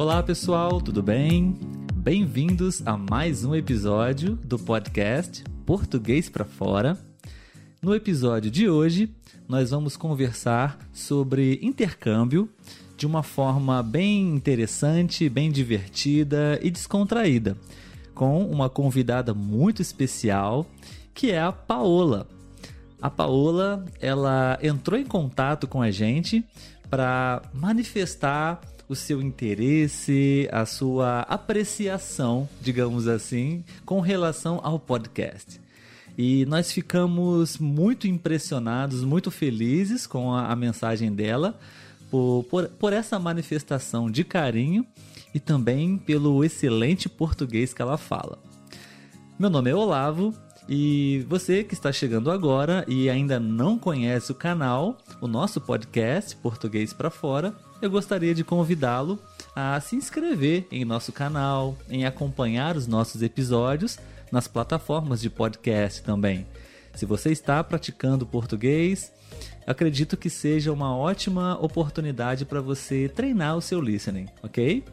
Olá pessoal, tudo bem? Bem-vindos a mais um episódio do podcast Português para Fora. No episódio de hoje, nós vamos conversar sobre intercâmbio de uma forma bem interessante, bem divertida e descontraída, com uma convidada muito especial, que é a Paola. A Paola, ela entrou em contato com a gente para manifestar o seu interesse, a sua apreciação, digamos assim, com relação ao podcast. E nós ficamos muito impressionados, muito felizes com a, a mensagem dela, por, por, por essa manifestação de carinho e também pelo excelente português que ela fala. Meu nome é Olavo e você que está chegando agora e ainda não conhece o canal, o nosso podcast Português para Fora, eu gostaria de convidá-lo a se inscrever em nosso canal, em acompanhar os nossos episódios nas plataformas de podcast também. Se você está praticando português, acredito que seja uma ótima oportunidade para você treinar o seu listening, ok?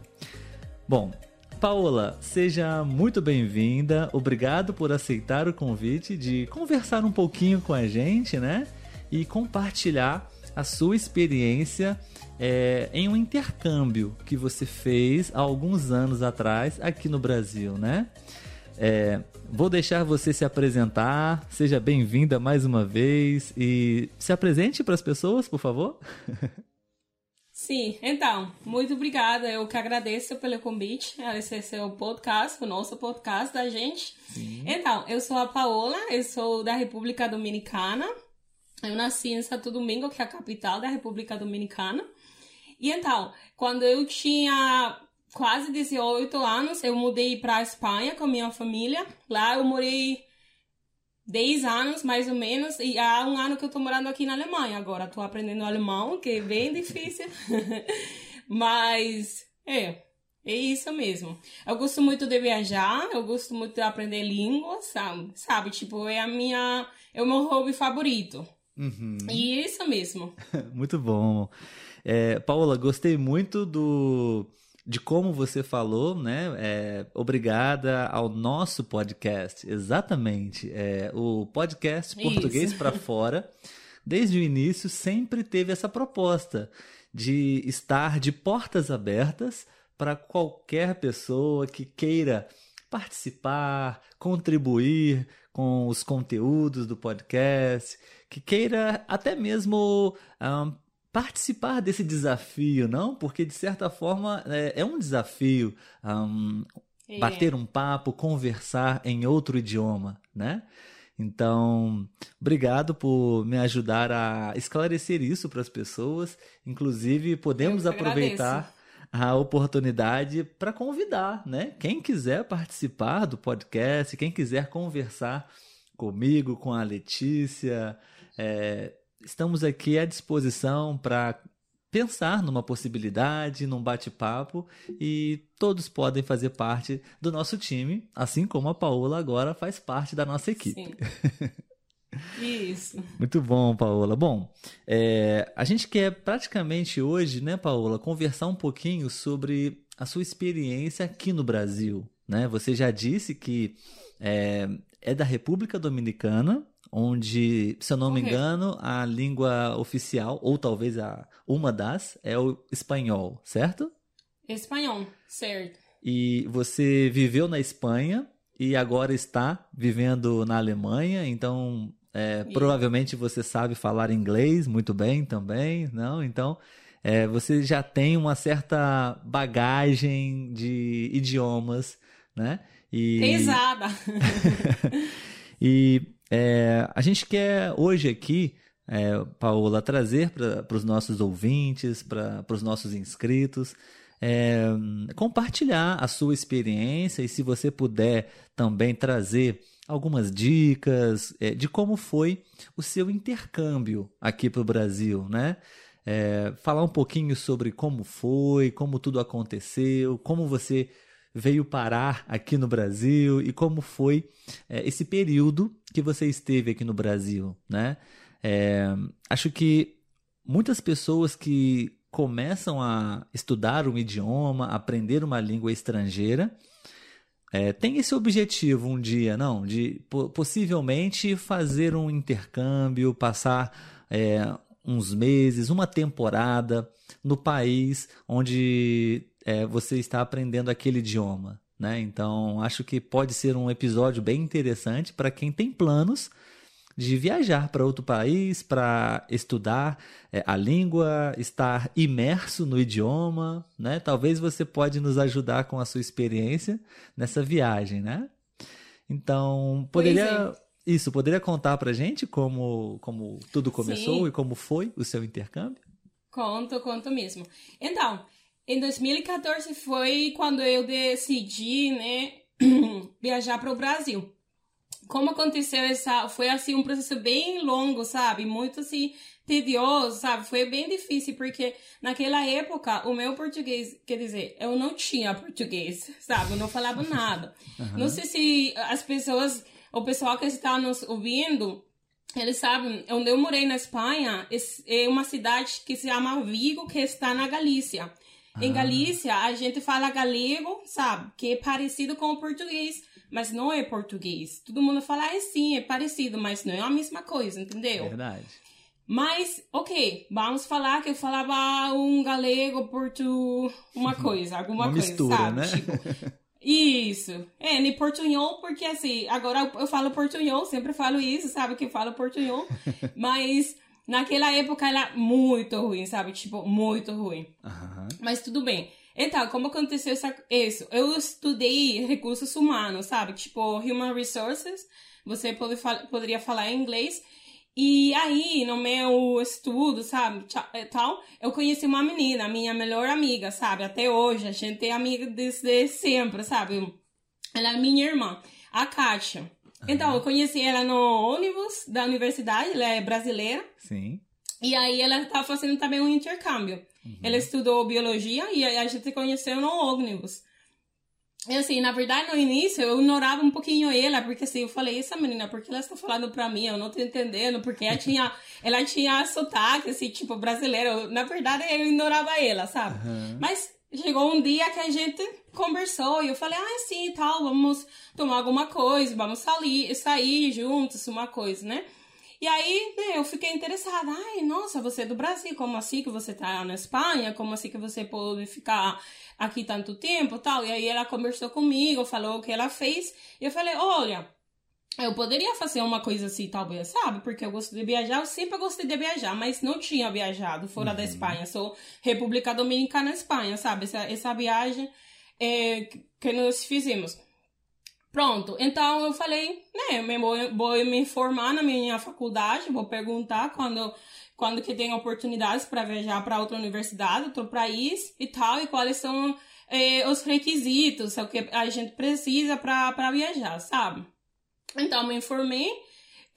Bom, Paola, seja muito bem-vinda. Obrigado por aceitar o convite de conversar um pouquinho com a gente, né? E compartilhar a sua experiência é, em um intercâmbio que você fez há alguns anos atrás aqui no Brasil, né? É, vou deixar você se apresentar. Seja bem-vinda mais uma vez e se apresente para as pessoas, por favor. Sim, então, muito obrigada. Eu que agradeço pelo convite. Esse é seu podcast, o nosso podcast da gente. Sim. Então, eu sou a Paola, eu sou da República Dominicana. Eu nasci em Santo Domingo, que é a capital da República Dominicana. E então, quando eu tinha quase 18 anos, eu mudei para a Espanha com minha família. Lá eu morei 10 anos, mais ou menos, e há um ano que eu tô morando aqui na Alemanha agora. Tô aprendendo alemão, que é bem difícil. Mas, é, é isso mesmo. Eu gosto muito de viajar, eu gosto muito de aprender línguas, sabe? sabe? Tipo, é a minha, é o meu hobby favorito. Uhum. E é isso mesmo. muito bom. É, Paula, gostei muito do de como você falou, né? É, obrigada ao nosso podcast, exatamente. É, o podcast Português para Fora, desde o início, sempre teve essa proposta de estar de portas abertas para qualquer pessoa que queira participar, contribuir com os conteúdos do podcast, que queira até mesmo um, participar desse desafio, não? Porque de certa forma é, é um desafio um, é. bater um papo, conversar em outro idioma, né? Então, obrigado por me ajudar a esclarecer isso para as pessoas. Inclusive, podemos aproveitar a oportunidade para convidar, né? Quem quiser participar do podcast, quem quiser conversar comigo, com a Letícia, é, estamos aqui à disposição para pensar numa possibilidade, num bate-papo e todos podem fazer parte do nosso time, assim como a Paola agora faz parte da nossa equipe. Sim. Isso. Muito bom, Paola. Bom, é, a gente quer praticamente hoje, né, Paola, conversar um pouquinho sobre a sua experiência aqui no Brasil. Né? Você já disse que é, é da República Dominicana, onde, se eu não me engano, a língua oficial, ou talvez a, uma das, é o espanhol, certo? Espanhol, certo. E você viveu na Espanha e agora está vivendo na Alemanha, então é, provavelmente você sabe falar inglês muito bem também, não? Então é, você já tem uma certa bagagem de idiomas, né? E... Pesada! e é, a gente quer hoje aqui, é, Paola, trazer para os nossos ouvintes, para os nossos inscritos, é, compartilhar a sua experiência e se você puder também trazer algumas dicas é, de como foi o seu intercâmbio aqui para o Brasil, né? É, falar um pouquinho sobre como foi, como tudo aconteceu, como você veio parar aqui no Brasil e como foi é, esse período que você esteve aqui no Brasil, né? É, acho que muitas pessoas que começam a estudar um idioma, aprender uma língua estrangeira, é, tem esse objetivo um dia, não, de possivelmente fazer um intercâmbio, passar é, uns meses, uma temporada no país onde é, você está aprendendo aquele idioma. Né? Então, acho que pode ser um episódio bem interessante para quem tem planos de viajar para outro país para estudar é, a língua, estar imerso no idioma, né? Talvez você pode nos ajudar com a sua experiência nessa viagem, né? Então, poderia é. isso, poderia contar para gente como como tudo começou Sim. e como foi o seu intercâmbio? Conto, conto mesmo. Então, em 2014 foi quando eu decidi, né, viajar para o Brasil como aconteceu essa. Foi assim um processo bem longo, sabe? Muito assim, tedioso, sabe? Foi bem difícil, porque naquela época o meu português, quer dizer, eu não tinha português, sabe? Eu não falava nada. Uhum. Não sei se as pessoas, o pessoal que está nos ouvindo, eles sabem, onde eu morei na Espanha, é uma cidade que se chama Vigo, que está na Galícia. Em ah. Galícia, a gente fala galego, sabe? Que é parecido com o português mas não é português. Todo mundo fala, ah, é sim, é parecido, mas não é a mesma coisa, entendeu? Verdade. Mas, ok, vamos falar que eu falava um galego, portu... uma coisa, alguma uma coisa, mistura, sabe? Né? Tipo, isso. É, nem portunhol, porque assim, agora eu falo portunhol, sempre falo isso, sabe? Que eu falo portunhol. mas naquela época era muito ruim, sabe? Tipo, muito ruim. Uhum. Mas tudo bem. Então, como aconteceu isso? Eu estudei recursos humanos, sabe? Tipo, human resources. Você pode, poderia falar em inglês. E aí, no meu estudo, sabe, eh, tal, eu conheci uma menina, minha melhor amiga, sabe? Até hoje, a gente é amiga desde sempre, sabe? Ela é minha irmã, a Kátia. Então, eu conheci ela no ônibus da universidade, ela é brasileira. Sim. E aí, ela estava fazendo também um intercâmbio. Uhum. Ela estudou biologia e a gente se conheceu no ônibus. E assim, na verdade, no início eu ignorava um pouquinho ela, porque assim, eu falei, essa menina, por que ela está falando pra mim? Eu não tô entendendo, porque ela tinha, ela tinha sotaque, assim, tipo, brasileiro. Na verdade, eu ignorava ela, sabe? Uhum. Mas chegou um dia que a gente conversou e eu falei, ah, sim, tal, vamos tomar alguma coisa, vamos sair, sair juntos, uma coisa, né? E aí, né, eu fiquei interessada. Ai, nossa, você é do Brasil, como assim que você tá na Espanha? Como assim que você pode ficar aqui tanto tempo tal? E aí ela conversou comigo, falou o que ela fez. E eu falei, olha, eu poderia fazer uma coisa assim, talvez, sabe? Porque eu gosto de viajar, eu sempre gostei de viajar, mas não tinha viajado fora uhum. da Espanha. Sou República Dominicana, Espanha, sabe? Essa, essa viagem é, que nós fizemos. Pronto, então eu falei, né, vou, vou me informar na minha faculdade, vou perguntar quando, quando que tem oportunidades para viajar para outra universidade, outro país e tal, e quais são eh, os requisitos, o que a gente precisa para viajar, sabe? Então, me informei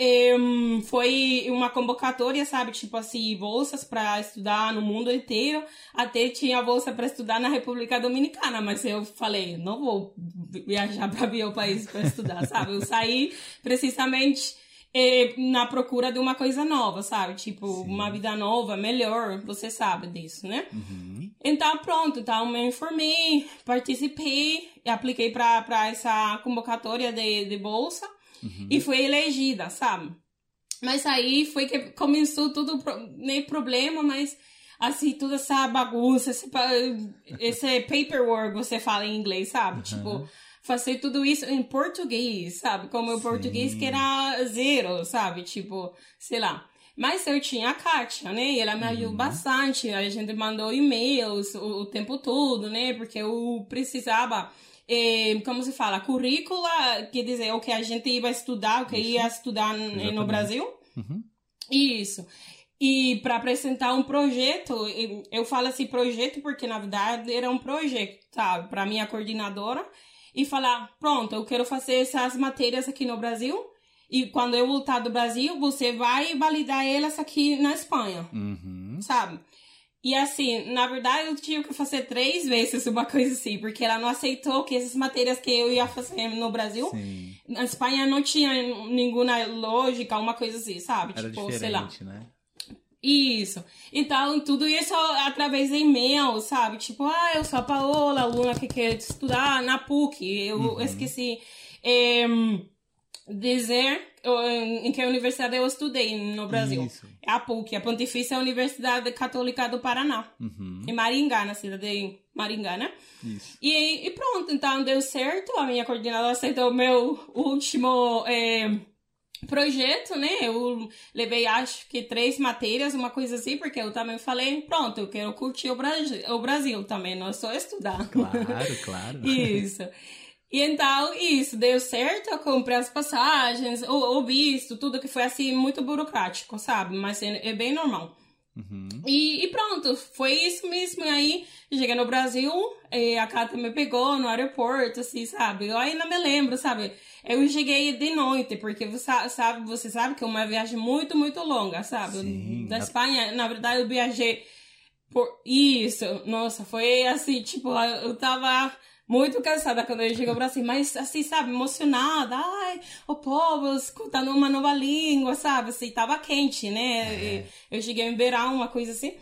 um, foi uma convocatória, sabe? Tipo assim, bolsas para estudar no mundo inteiro. Até tinha bolsa para estudar na República Dominicana, mas eu falei, não vou viajar para ver o país para estudar, sabe? Eu saí precisamente eh, na procura de uma coisa nova, sabe? Tipo, Sim. uma vida nova, melhor, você sabe disso, né? Uhum. Então, pronto, então me informei, participei, apliquei para essa convocatória de, de bolsa uhum. e foi elegida, sabe? Mas aí foi que começou tudo, nem problema, mas assim, toda essa bagunça, esse, esse paperwork, você fala em inglês, sabe? Uhum. Tipo, fazer tudo isso em português, sabe? Como o português que era zero, sabe? Tipo, sei lá. Mas eu tinha a Kátia, né? E ela me ajudou uhum. bastante. A gente mandou e-mails o, o tempo todo, né? Porque eu precisava eh, como se fala, currícula, quer dizer, o que a gente ia estudar, o que Isso. ia estudar Exatamente. no Brasil. Uhum. Isso. E para apresentar um projeto, eu falo assim projeto porque na verdade era um projeto, sabe, para minha coordenadora e falar, pronto, eu quero fazer essas matérias aqui no Brasil e quando eu voltar do Brasil, você vai validar elas aqui na Espanha, uhum. sabe? E assim, na verdade eu tive que fazer três vezes uma coisa assim, porque ela não aceitou que essas matérias que eu ia fazer no Brasil, Sim. na Espanha não tinha nenhuma lógica, uma coisa assim, sabe? Era tipo, sei lá. Né? Isso. Então, tudo isso através de e-mail, sabe? Tipo, ah, eu sou a Paola, aluna que quer estudar na PUC. Eu uhum. esqueci é, dizer em que universidade eu estudei no Brasil. Isso. É a PUC, a Pontifícia Universidade Católica do Paraná. Uhum. Em Maringá, na cidade de Maringá, né? Isso. E, e pronto, então deu certo. A minha coordenadora aceitou o meu último... É, projeto, né? Eu levei acho que três matérias, uma coisa assim, porque eu também falei, pronto, eu quero curtir o Brasil, o Brasil também, não é só estudar. Claro, claro. isso. E então, isso, deu certo, eu comprei as passagens, o, o visto, tudo que foi assim, muito burocrático, sabe? Mas é, é bem normal. Uhum. E, e, pronto, foi isso mesmo. E aí, cheguei no Brasil, a Cata me pegou no aeroporto, assim, sabe? Eu ainda me lembro, sabe? Eu cheguei de noite, porque você sabe, você sabe que é uma viagem muito, muito longa, sabe? Sim, da Espanha, na verdade, eu viajei por isso. Nossa, foi assim, tipo, eu tava muito cansada quando eu cheguei ao Brasil, mas assim, sabe, emocionada. Ai, o povo escutando uma nova língua, sabe? Assim, tava quente, né? É. Eu cheguei em verão, uma coisa assim.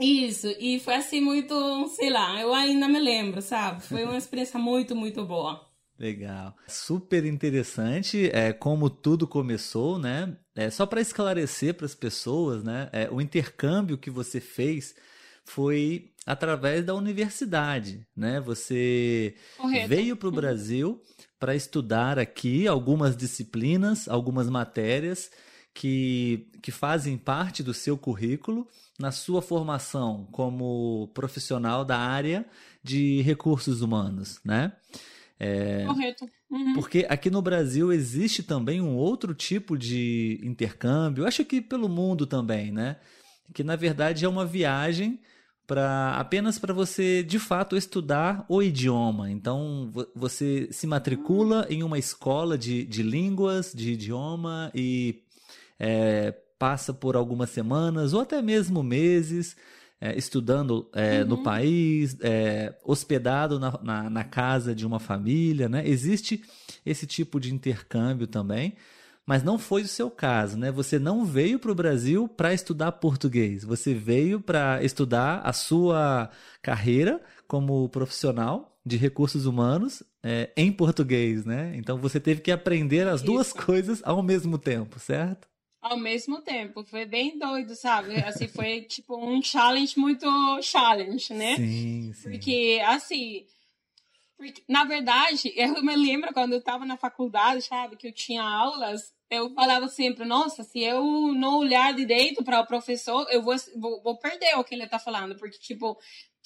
Isso, e foi assim muito, sei lá, eu ainda me lembro, sabe? Foi uma experiência muito, muito boa. Legal. Super interessante é, como tudo começou, né? É, só para esclarecer para as pessoas, né? É, o intercâmbio que você fez foi através da universidade, né? Você Correto. veio para o Brasil para estudar aqui algumas disciplinas, algumas matérias que, que fazem parte do seu currículo na sua formação como profissional da área de recursos humanos, né? É, Correto. Uhum. Porque aqui no Brasil existe também um outro tipo de intercâmbio, acho que pelo mundo também, né? Que na verdade é uma viagem para apenas para você de fato estudar o idioma. Então você se matricula em uma escola de, de línguas, de idioma e é, passa por algumas semanas ou até mesmo meses é, estudando é, uhum. no país, é, hospedado na, na, na, casa de uma família, né? Existe esse tipo de intercâmbio também mas não foi o seu caso, né? Você não veio para o Brasil para estudar português, você veio para estudar a sua carreira como profissional de recursos humanos é, em português, né? Então você teve que aprender as Isso. duas coisas ao mesmo tempo, certo? Ao mesmo tempo, foi bem doido, sabe? Assim, foi tipo um challenge muito challenge, né? Sim, sim. Porque, assim, porque, na verdade, eu me lembro quando eu estava na faculdade, sabe, que eu tinha aulas, eu falava sempre, nossa, se eu não olhar direito para o professor, eu vou, vou, vou, perder o que ele está falando, porque, tipo,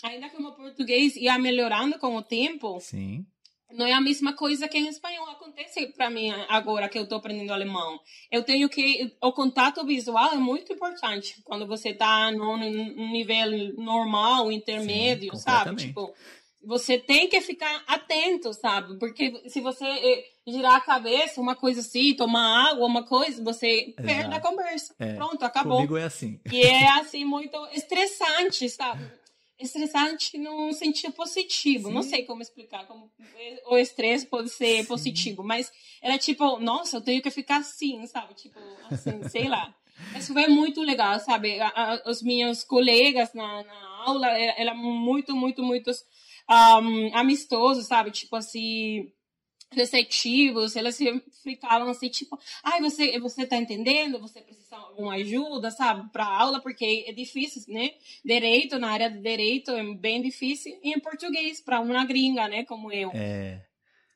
ainda que o meu português ia melhorando com o tempo, Sim. não é a mesma coisa que em espanhol acontece para mim agora que eu estou aprendendo alemão. Eu tenho que, o contato visual é muito importante quando você está no nível normal, intermédio, Sim, sabe? Tipo, você tem que ficar atento, sabe? Porque se você eh, girar a cabeça, uma coisa assim, tomar água, uma coisa, você Exato. perde a conversa. É. Pronto, acabou. Comigo é assim. E é assim muito estressante, sabe? Estressante num sentido positivo. Sim. Não sei como explicar como o estresse pode ser Sim. positivo, mas era tipo, nossa, eu tenho que ficar assim, sabe? Tipo, assim, sei lá. Isso foi muito legal, sabe? A, a, os meus colegas na, na aula eram muito, muito, muito um, amistosos, sabe? Tipo assim, receptivos, eles ficavam assim, tipo, ai, você, você tá entendendo? Você precisa de alguma ajuda, sabe, para aula, porque é difícil, né? Direito, na área de direito, é bem difícil, e em português, para uma gringa, né, como eu. É.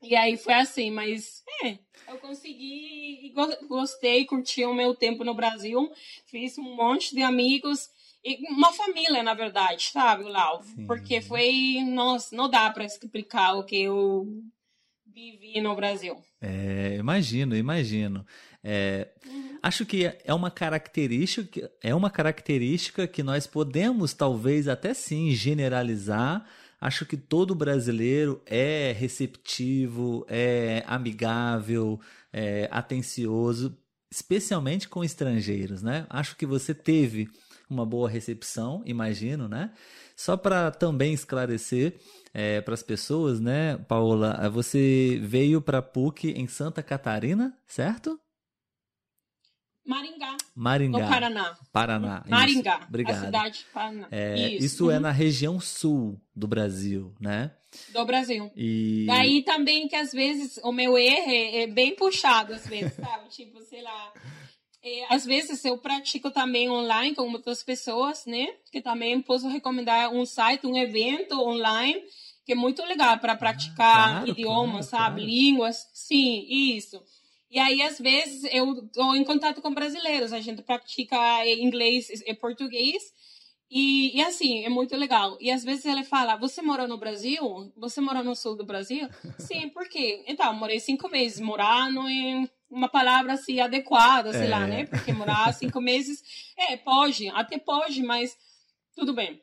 E aí foi assim, mas é, eu consegui, gostei, curti o meu tempo no Brasil, fiz um monte de amigos, uma família, na verdade, sabe, Lau? Sim. Porque foi, nossa, não dá para explicar o que eu vivi no Brasil. É, imagino, imagino. É, uhum. Acho que é uma característica, é uma característica que nós podemos talvez até sim generalizar. Acho que todo brasileiro é receptivo, é amigável, é atencioso, especialmente com estrangeiros, né? Acho que você teve uma boa recepção, imagino, né? Só para também esclarecer é, para as pessoas, né, Paola, você veio para PUC em Santa Catarina, certo? Maringá. Maringá. No Paraná. Paraná. Maringá. Isso. Obrigado. A cidade de Paraná. É, isso, isso uhum. é na região sul do Brasil, né? Do Brasil. E Daí também que às vezes o meu erro é, é bem puxado, às vezes, sabe? tipo, sei lá. É, às vezes eu pratico também online com outras pessoas, né? Que também posso recomendar um site, um evento online, que é muito legal para praticar claro, idiomas, claro, sabe? claro. Línguas. Sim, isso. E aí, às vezes, eu estou em contato com brasileiros. A gente pratica inglês e português. E, e assim, é muito legal. E às vezes ele fala: Você mora no Brasil? Você mora no sul do Brasil? Sim, por quê? Então, morei cinco meses. Morar não é uma palavra assim adequada, sei É. lá, né? Porque morar cinco meses, é, pode, até pode, mas tudo bem.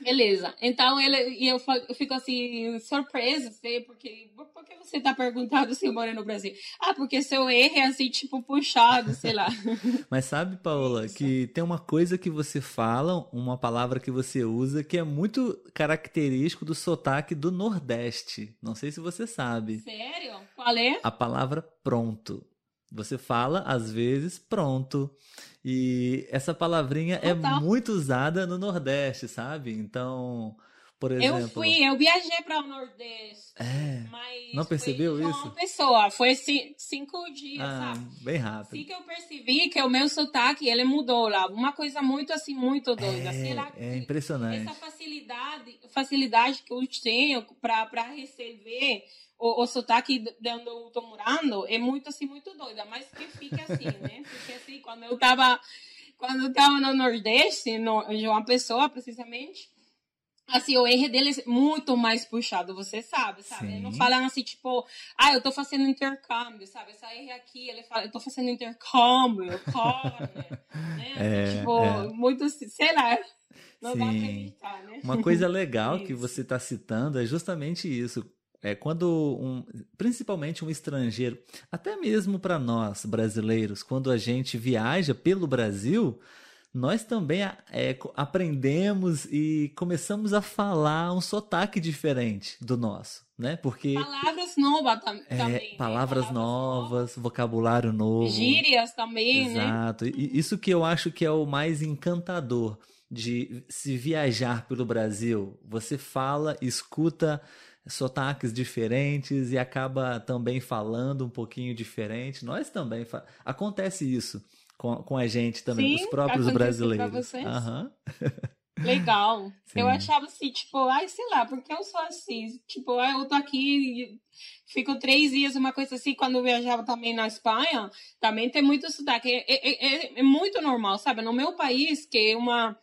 Beleza. Então ele e eu, fico assim surpresa, sei, porque por por que você tá perguntando se eu moro no Brasil? Ah, porque seu erro é assim tipo puxado, sei lá. Mas sabe, Paola, Isso. que tem uma coisa que você fala, uma palavra que você usa, que é muito característico do sotaque do Nordeste. Não sei se você sabe. Sério? Qual é? A palavra pronto. Você fala, às vezes, pronto. E essa palavrinha é Total. muito usada no Nordeste, sabe? Então, por exemplo. Eu fui, eu viajei para o Nordeste. É. Mas Não percebeu foi isso? Uma pessoa, foi ci- cinco dias, Ah, sabe? bem Assim rápido. que eu percebi que o meu sotaque, ele mudou lá. Uma coisa muito assim, muito doida. Sei lá, É, é impressionante. essa facilidade, facilidade que eu tenho para receber o, o sotaque de onde eu tô morando é muito assim, muito doida. Mas que fica assim, né? Porque assim, quando eu tava, quando eu tava no Nordeste, no, João Pessoa, precisamente, assim, o erro deles é muito mais puxado, você sabe, sabe? Sim. Eles não falam assim, tipo, ah, eu tô fazendo intercâmbio, sabe? Essa erro aqui, ele fala, eu tô fazendo intercâmbio, corner, né? É, tipo, é. muito, sei lá, não dá pra Sim. acreditar, né? Uma coisa legal que você está citando é justamente isso. É quando um, principalmente um estrangeiro, até mesmo para nós brasileiros, quando a gente viaja pelo Brasil, nós também é, aprendemos e começamos a falar um sotaque diferente do nosso, né? Porque Palavras novas tam é, também. né? palavras novas, vocabulário novo. Gírias também, né? Exato. Isso que eu acho que é o mais encantador de se viajar pelo Brasil. Você fala, escuta sotaques diferentes e acaba também falando um pouquinho diferente. Nós também acontece isso com, com a gente também, Sim, os próprios pra brasileiros. vocês? Aham. Legal. Sim. Eu achava assim, tipo, ai, sei lá, porque eu sou assim, tipo, ai, eu tô aqui, fico três dias, uma coisa assim, quando eu viajava também na Espanha, também tem muito sotaque, é, é, é, é muito normal, sabe? No meu país, que é uma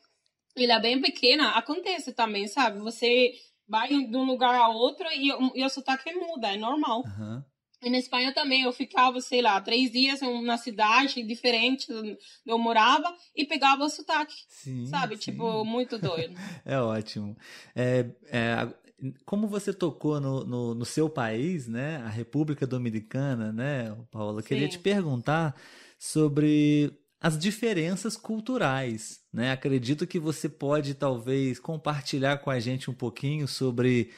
ilha bem pequena, acontece também, sabe? Você vai de um lugar a outro e, o- e o sotaque muda, é normal. aham. E na Espanha também, eu ficava, sei lá, três dias em uma cidade diferente onde eu morava e pegava o sotaque, Sim, sabe? sim. Tipo, muito doido. É ótimo. É, é, como você tocou no, no, no seu país, né, a República Dominicana, né, Paula, eu queria Sim. te perguntar sobre as diferenças culturais, né? Acredito que você pode talvez compartilhar com a gente um pouquinho sobre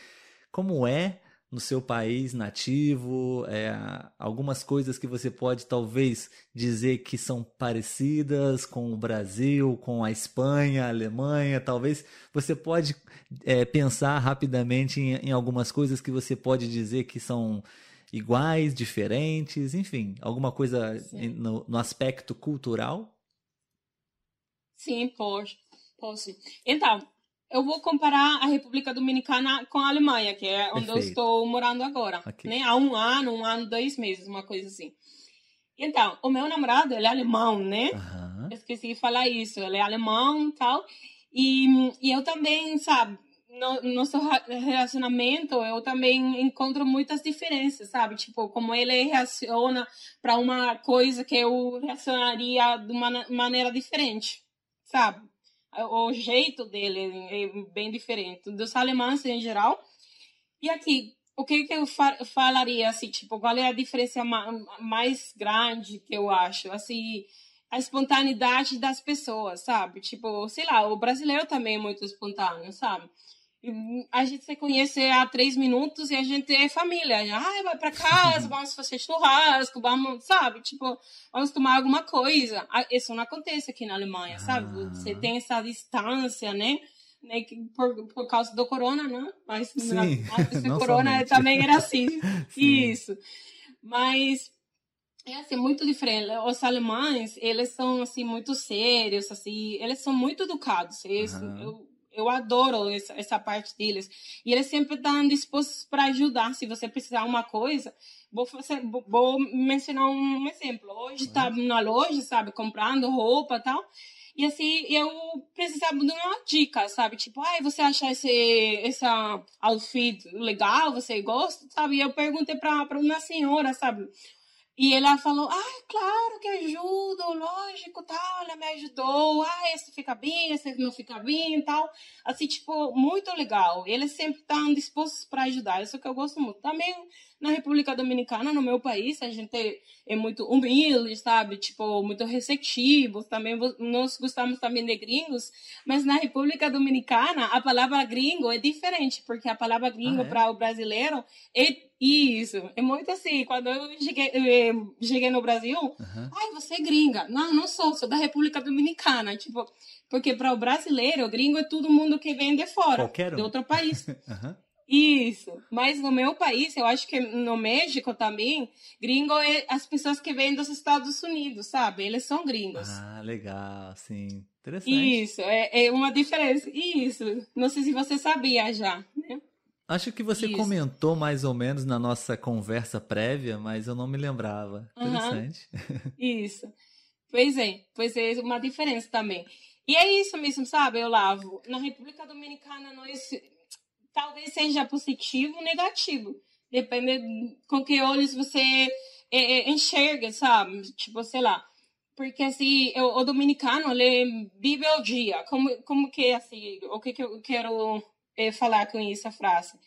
como é no seu país nativo, é, algumas coisas que você pode talvez dizer que são parecidas com o Brasil, com a Espanha, a Alemanha, talvez você pode é, pensar rapidamente em, em algumas coisas que você pode dizer que são iguais, diferentes, enfim, alguma coisa no, no aspecto cultural? Sim, posso. posso. Então, eu vou comparar a República Dominicana com a Alemanha, que é onde eu Perfeito. estou morando agora. Ok. Né? Há um ano, um ano, dois meses, uma coisa assim. Então, o meu namorado, ele é alemão, né? Eu esqueci de falar isso. Ele é alemão e tal. E, e eu também, sabe, no no nosso relacionamento, eu também encontro muitas diferenças, sabe? Tipo, como ele reaciona para uma coisa que eu reacionaria de uma maneira diferente, sabe? O jeito dele é bem diferente dos alemães em geral. E aqui, o que, que eu fa falaria, assim, tipo, qual é a diferença ma mais grande que eu acho? Assim, a espontaneidade das pessoas, sabe? Tipo, sei lá, o brasileiro também é muito espontâneo, sabe? A gente se conhece há três minutos e a gente é família. Ah, vai para casa, vamos fazer churrasco, vamos, sabe? Tipo, vamos tomar alguma coisa. Isso não acontece aqui na Alemanha, ah. sabe? Você tem essa distância, né? né? Por, por causa do corona, né? Mas Sim, antes do corona somente. também era assim. Isso. Mas é assim, muito diferente. Os alemães, eles são assim muito sérios, assim, eles são muito educados. Uhum. eu, eu adoro essa, essa parte deles. E eles sempre estão dispostos para ajudar. Se você precisar uma coisa, vou, fazer, vou mencionar um exemplo. Hoje está uhum. na loja, sabe, comprando roupa e tal. E assim, eu precisava de uma dica, sabe? Tipo, ai, você acha esse, esse outfit legal? Você gosta? Sabe? E eu perguntei para uma senhora, sabe? E ela falou, ah, claro que ajudo, lógico, tal, ela me ajudou, ah, esse fica bem, esse não fica bem, tal. Assim, tipo, muito legal. Eles sempre estão dispostos para ajudar, isso que eu gosto muito. Também na República Dominicana, no meu país, a gente é muito humilde, sabe? Tipo, muito receptivo. Também nós gostamos também de gringos, mas na República Dominicana a palavra gringo é diferente, porque a palavra gringo ah, é? para o brasileiro é isso. É muito assim. Quando eu cheguei, eu cheguei no Brasil, uhum. ai, você é gringa. Não, não sou, sou da República Dominicana. Tipo, porque para o brasileiro, gringo é todo mundo que vem de fora, Qualquer um. de outro país. uhum. Isso. Mas no meu país, eu acho que no México também, gringo é as pessoas que vêm dos Estados Unidos, sabe? Eles são gringos. Ah, legal, sim. Interessante. Isso, é, é uma diferença. Isso. Não sei se você sabia já, né? Acho que você Isso. comentou mais ou menos na nossa conversa prévia, mas eu não me lembrava. Interessante. Uhum. Isso. Pois é, pois é uma diferença também. E é isso mesmo, sabe, Olavo? Na República Dominicana, nós talvez seja positivo ou negativo. Depende com que olhos você é, é, enxerga, sabe? Tipo, sei lá. Porque, assim, eu, o dominicano, ele vive o dia. Como, como que, assim, o que, que eu quero falar com essa frase?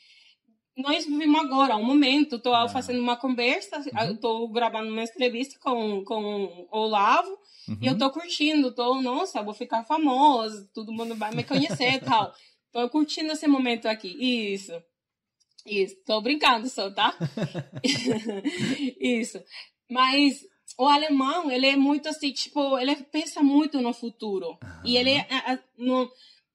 Nós vivemos agora, um momento, estou ah. fazendo uma conversa, estou uhum. gravando uma entrevista com, com o Olavo, uhum. e eu estou curtindo, estou, nossa, vou ficar famosa, todo mundo vai me conhecer e tal. Tô curtindo esse momento aqui. Isso. Isso. Tô brincando só, tá? Isso. Mas o alemão, ele é muito assim, tipo, ele pensa muito no futuro. Uhum. E ele é no,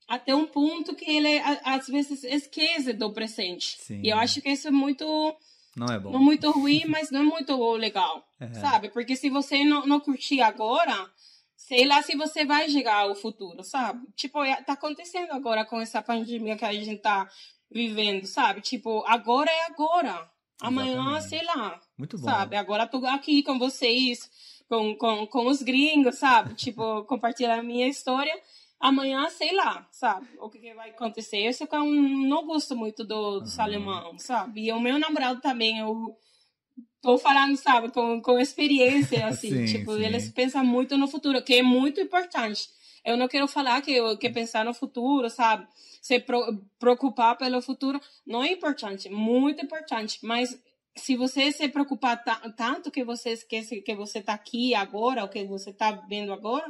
até um ponto que ele às vezes esquece do presente. Sim. E eu acho que isso é muito não é bom. Não muito ruim, mas não é muito legal, é. sabe? Porque se você não, não curtir agora, sei lá se você vai chegar ao futuro, sabe? Tipo, é, tá acontecendo agora com essa pandemia que a gente tá vivendo, sabe? Tipo, agora é agora. Amanhã, Exatamente. sei lá. Muito bom. Sabe? Agora tô aqui com vocês, com, com, com os gringos, sabe? tipo, compartilhar a minha história. Amanhã, sei lá, sabe? O que, que vai acontecer. Eu só não gosto muito do, do uhum. alemão, sabe? E o meu namorado também, eu Tô falando, sabe, com, com experiência, assim. sim, tipo, sim. eles pensam muito no futuro, que é muito importante. Eu não quero falar que, que pensar no futuro, sabe? Se pro, preocupar pelo futuro não é importante, muito importante. Mas se você se preocupar tanto que você esquece que você está aqui agora, o que você está vendo agora,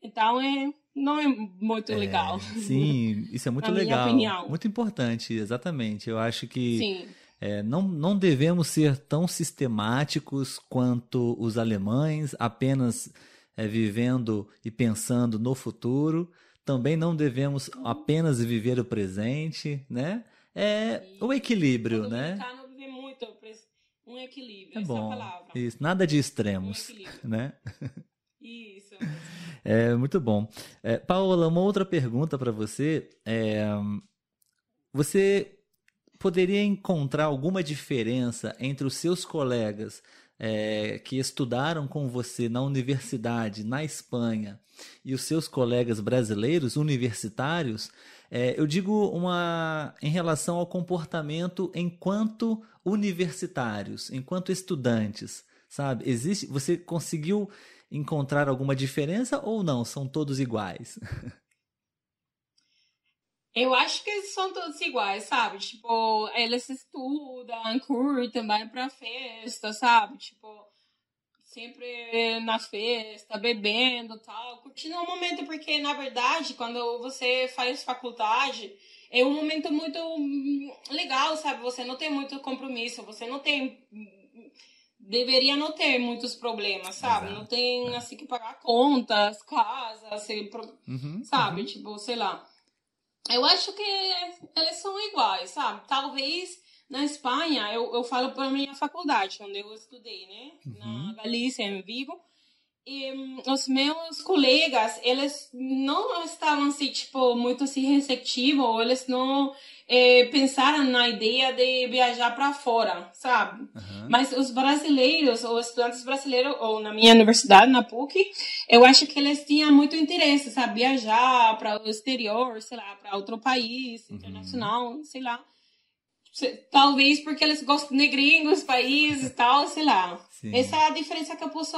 então é não é muito é, legal. Sim, isso é muito legal. Muito importante, exatamente. Eu acho que sim é, não, não devemos ser tão sistemáticos quanto os alemães, apenas é, vivendo e pensando no futuro. Também não devemos apenas viver o presente, né? É o equilíbrio, né? muito um equilíbrio, é bom. palavra. Isso, nada de extremos, um né? Isso. É muito bom. É, Paola, uma outra pergunta para você. É, você poderia encontrar alguma diferença entre os seus colegas é, que estudaram com você na universidade na Espanha e os seus colegas brasileiros universitários? É, eu digo uma em relação ao comportamento enquanto universitários, enquanto estudantes, sabe? Existe? Você conseguiu encontrar alguma diferença ou não? São todos iguais? Eu acho que são todos iguais, sabe? Tipo, eles estudam, curtem, vai pra festa, sabe? Tipo, sempre na festa, bebendo tal, curtindo o momento, porque na verdade, quando você faz faculdade, é um momento muito legal, sabe? Você não tem muito compromisso, você não tem. Deveria não ter muitos problemas, sabe? Exato. Não tem é. assim que pagar contas, casa, assim, uhum, sabe? Uhum. Tipo, sei lá. Eu acho que eles são iguais, sabe? Talvez na Espanha, eu, eu falo para minha faculdade, onde eu estudei, né? Uhum. Na Galícia, em Vigo. E um, os meus colegas, eles não estavam assim, tipo, muito assim receptivos, eles não eh, pensaram na ideia de viajar para fora, sabe? Uhum. Mas os brasileiros, ou estudantes brasileiros, ou na minha universidade, na PUC, eu acho que eles tinham muito interesse, sabe? Viajar para o exterior, sei lá, para outro país, uhum. internacional, sei lá. Talvez porque eles gostam de gringos, países e tal, sei lá. Sim. Essa é a diferença que eu posso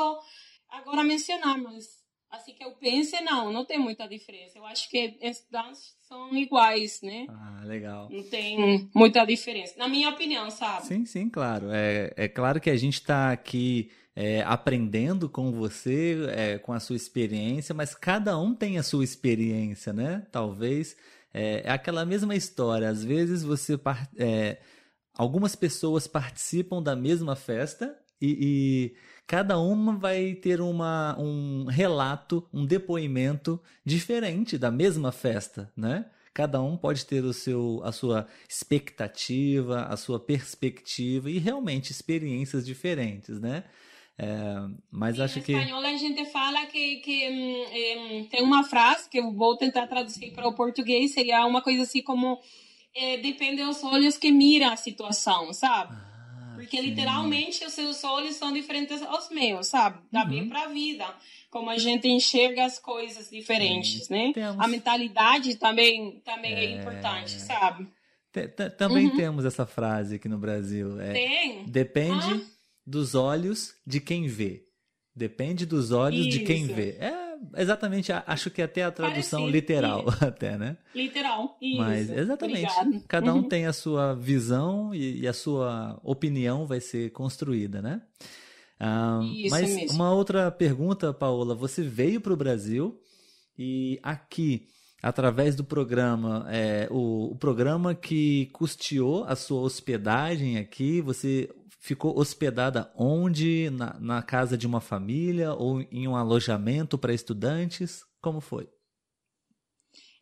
agora mencionar, mas assim que eu pense, não, não tem muita diferença. Eu acho que estudantes são iguais, né? Ah, legal. Não tem muita diferença, na minha opinião, sabe? Sim, sim, claro. É, é claro que a gente está aqui é, aprendendo com você, é, com a sua experiência, mas cada um tem a sua experiência, né? Talvez é, é aquela mesma história. Às vezes você. É, algumas pessoas participam da mesma festa e, e, cada uma vai ter uma, um relato, um depoimento diferente da mesma festa, né? Cada um pode ter o seu, a sua expectativa, a sua perspectiva e realmente experiências diferentes, né? É, mas acho que. Em espanhol a gente fala que, que um, tem uma frase que eu vou tentar traduzir para o português, seria uma coisa assim como é, depende dos olhos que mira a situação, sabe? Porque literalmente os seus olhos são diferentes aos meus, sabe? Dá uhum. bem para a vida. Como a gente enxerga as coisas diferentes, né? Temos... A mentalidade também, também é, é importante, sabe? Também uhum. temos essa frase aqui no Brasil. É, tem. Depende. Ah dos olhos de quem vê. Depende dos olhos Isso. de quem vê. É exatamente, acho que até a tradução literal, até, né? Literal. Isso. Mas exatamente. Obrigada. Cada um uhum. tem a sua visão e, e, a sua opinião vai ser construída, né? Ah, Isso mas mesmo. uma outra pergunta, Paola. Você veio para o Brasil e aqui através do programa, é, o, o, programa que custeou a sua hospedagem aqui, você ficou hospedada onde? Na, na casa de uma família ou em um alojamento para estudantes? Como foi?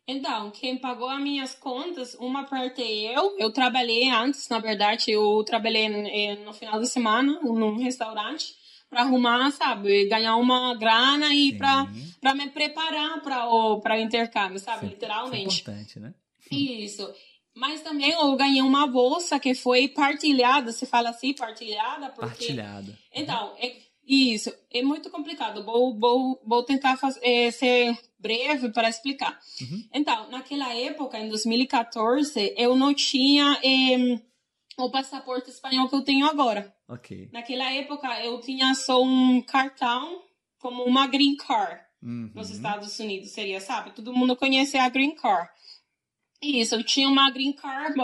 Então, quem pagou as minhas contas, uma parte é eu. Eu trabalhei antes, na verdade, eu trabalhei eh, no final de semana num restaurante para arrumar, sabe, ganhar uma grana e para me preparar para o para intercâmbio, sabe, Sim, literalmente. Isso é importante, né? Isso. Mas também eu ganhei uma bolsa que foi partilhada, se fala assim, partilhada, porque... Partilhada. Então, é, isso, é muito complicado. Vou, vou, vou tentar fazer, é, ser breve para explicar. Uhum. Então, naquela época, em 2014, eu não tinha é, o passaporte espanhol que eu tenho agora. Ok. Naquela época, eu tinha só um cartão como uma green card uhum. nos Estados Unidos, seria, sabe? Todo mundo conhece a green card. Isso, eu tinha uma green card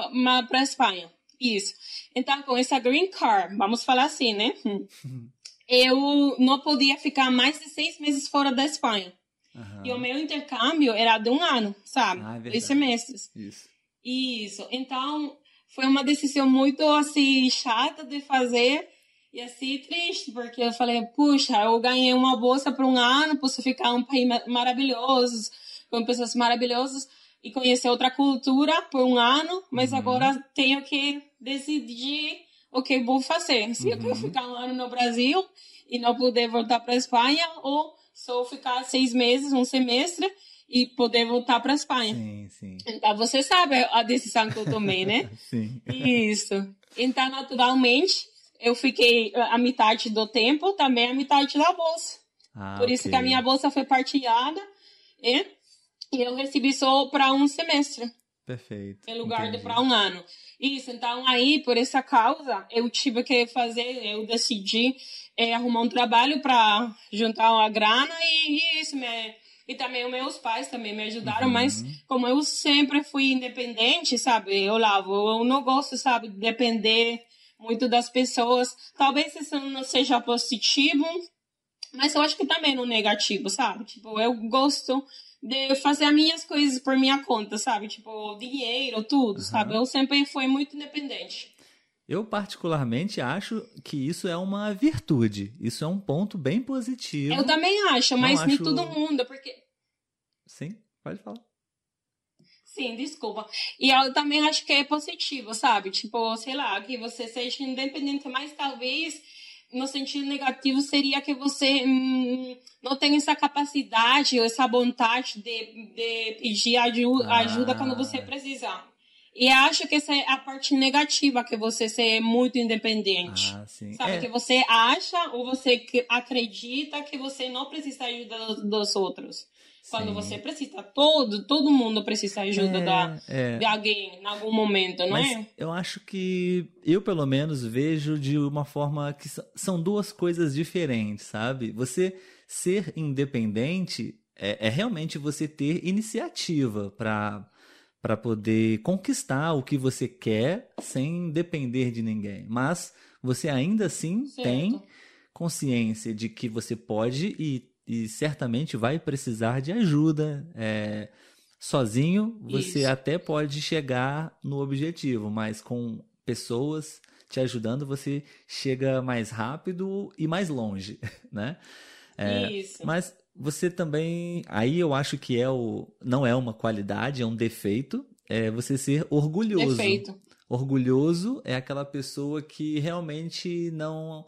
para a Espanha. Isso. Então, com essa green card, vamos falar assim, né? Eu não podia ficar mais de seis meses fora da Espanha. Uhum. E o meu intercâmbio era de um ano, sabe? Ah, é Dois semestres. Isso. Isso. Então, foi uma decisão muito, assim, chata de fazer e assim, triste, porque eu falei, puxa, eu ganhei uma bolsa por um ano, posso ficar em um país maravilhoso, com pessoas maravilhosas, e conhecer outra cultura por um ano, mas uhum. agora tenho que decidir o que vou fazer. Se uhum. eu quero uhum. ficar um ano no Brasil e não poder voltar para a Espanha, ou só ficar seis meses, um semestre, e poder voltar para a Espanha. Sim, sim. Então, você sabe a decisão que eu tomei, né? sim. Isso. Então, naturalmente, eu fiquei a metade do tempo, também a metade da bolsa. Ah, Por isso okay. que a minha bolsa foi partilhada. E e eu recebi só para um semestre. Perfeito. Em lugar Entendi. de para um ano. Isso, então aí, por essa causa, eu tive que fazer, eu decidi é, arrumar um trabalho para juntar uma grana e, e isso, me, e também os meus pais também me ajudaram, uhum. mas como eu sempre fui independente, sabe, Olavo, eu não gosto, sabe, de depender muito das pessoas. Talvez isso não seja positivo, Mas eu acho que também no negativo, sabe? Tipo, eu gosto de fazer as minhas coisas por minha conta, sabe? Tipo, dinheiro, tudo, uhum. sabe? Eu sempre fui muito independente. Eu particularmente acho que isso é uma virtude. Isso é um ponto bem positivo. Eu também acho, mas acho... nem todo mundo, porque Sim, pode falar. Sim, desculpa. E eu também acho que é positivo, sabe? Tipo, sei lá, que você seja independente, mas talvez no sentido negativo seria que você hum, não tem essa capacidade ou essa vontade de, de pedir ajuda, ah. ajuda quando você precisar. E acho que essa é a parte negativa, que você ser muito independente. Ah, Sabe, é. que você acha ou você acredita que você não precisa da ajuda dos outros. Quando Sim. você precisa, todo, todo mundo precisa ajuda é, da, é. de alguém em algum momento, não Mas é? Eu acho que eu, pelo menos, vejo de uma forma que são duas coisas diferentes, sabe? Você ser independente é, é realmente você ter iniciativa para para poder conquistar o que você quer sem depender de ninguém. Mas você ainda assim certo. tem consciência de que você pode e e certamente vai precisar de ajuda. É, sozinho você Isso. até pode chegar no objetivo, mas com pessoas te ajudando você chega mais rápido e mais longe, né? É, Isso. Mas você também, aí eu acho que é o, não é uma qualidade, é um defeito, é você ser orgulhoso. Defeito. Orgulhoso é aquela pessoa que realmente não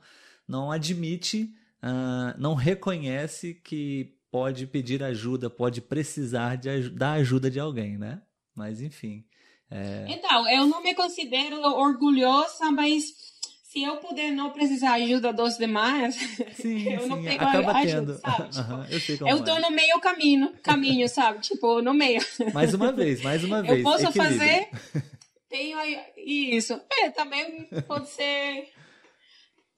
não admite uh, não reconhece que pode pedir ajuda, pode precisar de, da ajuda de alguém, né? Mas enfim. É... Então, eu não me considero orgulhosa, mas se eu puder não precisar ajuda dos demais, sim, eu sim, não pego acaba ajuda, tendo. sabe? Tipo, uhum, eu eu tô é. no meio caminho, caminho, sabe? Tipo, no meio. Mais uma vez, mais uma vez. Eu posso equilíbrio. fazer, tenho isso. É, também pode ser...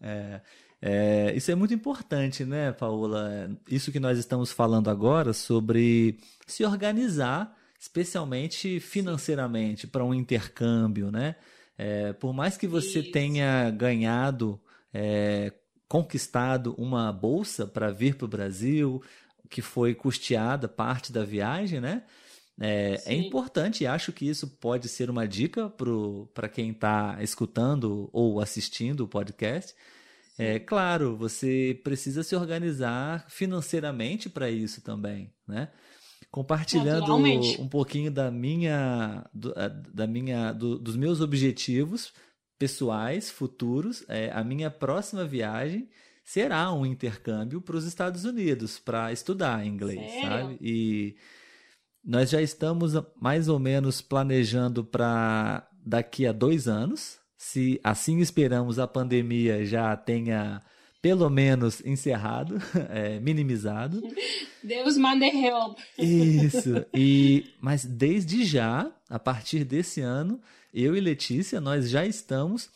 É, é, isso é muito importante, né, Paola? Isso que nós estamos falando agora sobre se organizar, especialmente financeiramente, para um intercâmbio, né? É, por mais que você isso. tenha ganhado, é, conquistado uma bolsa para vir para o Brasil, que foi custeada parte da viagem, né? É, é, importante e acho que isso pode ser uma dica para quem está escutando ou assistindo o podcast é claro, você precisa se organizar financeiramente para isso também, né? Compartilhando um pouquinho da minha, do, da minha, do, dos meus objetivos pessoais futuros, é, a minha próxima viagem será um intercâmbio para os Estados Unidos para estudar inglês, Sério? sabe? E nós já estamos mais ou menos planejando para daqui a dois anos, se assim esperamos a pandemia já tenha pelo menos encerrado, é, minimizado. Deus manda help. Isso. E mas desde já, a partir desse ano, eu e Letícia nós já estamos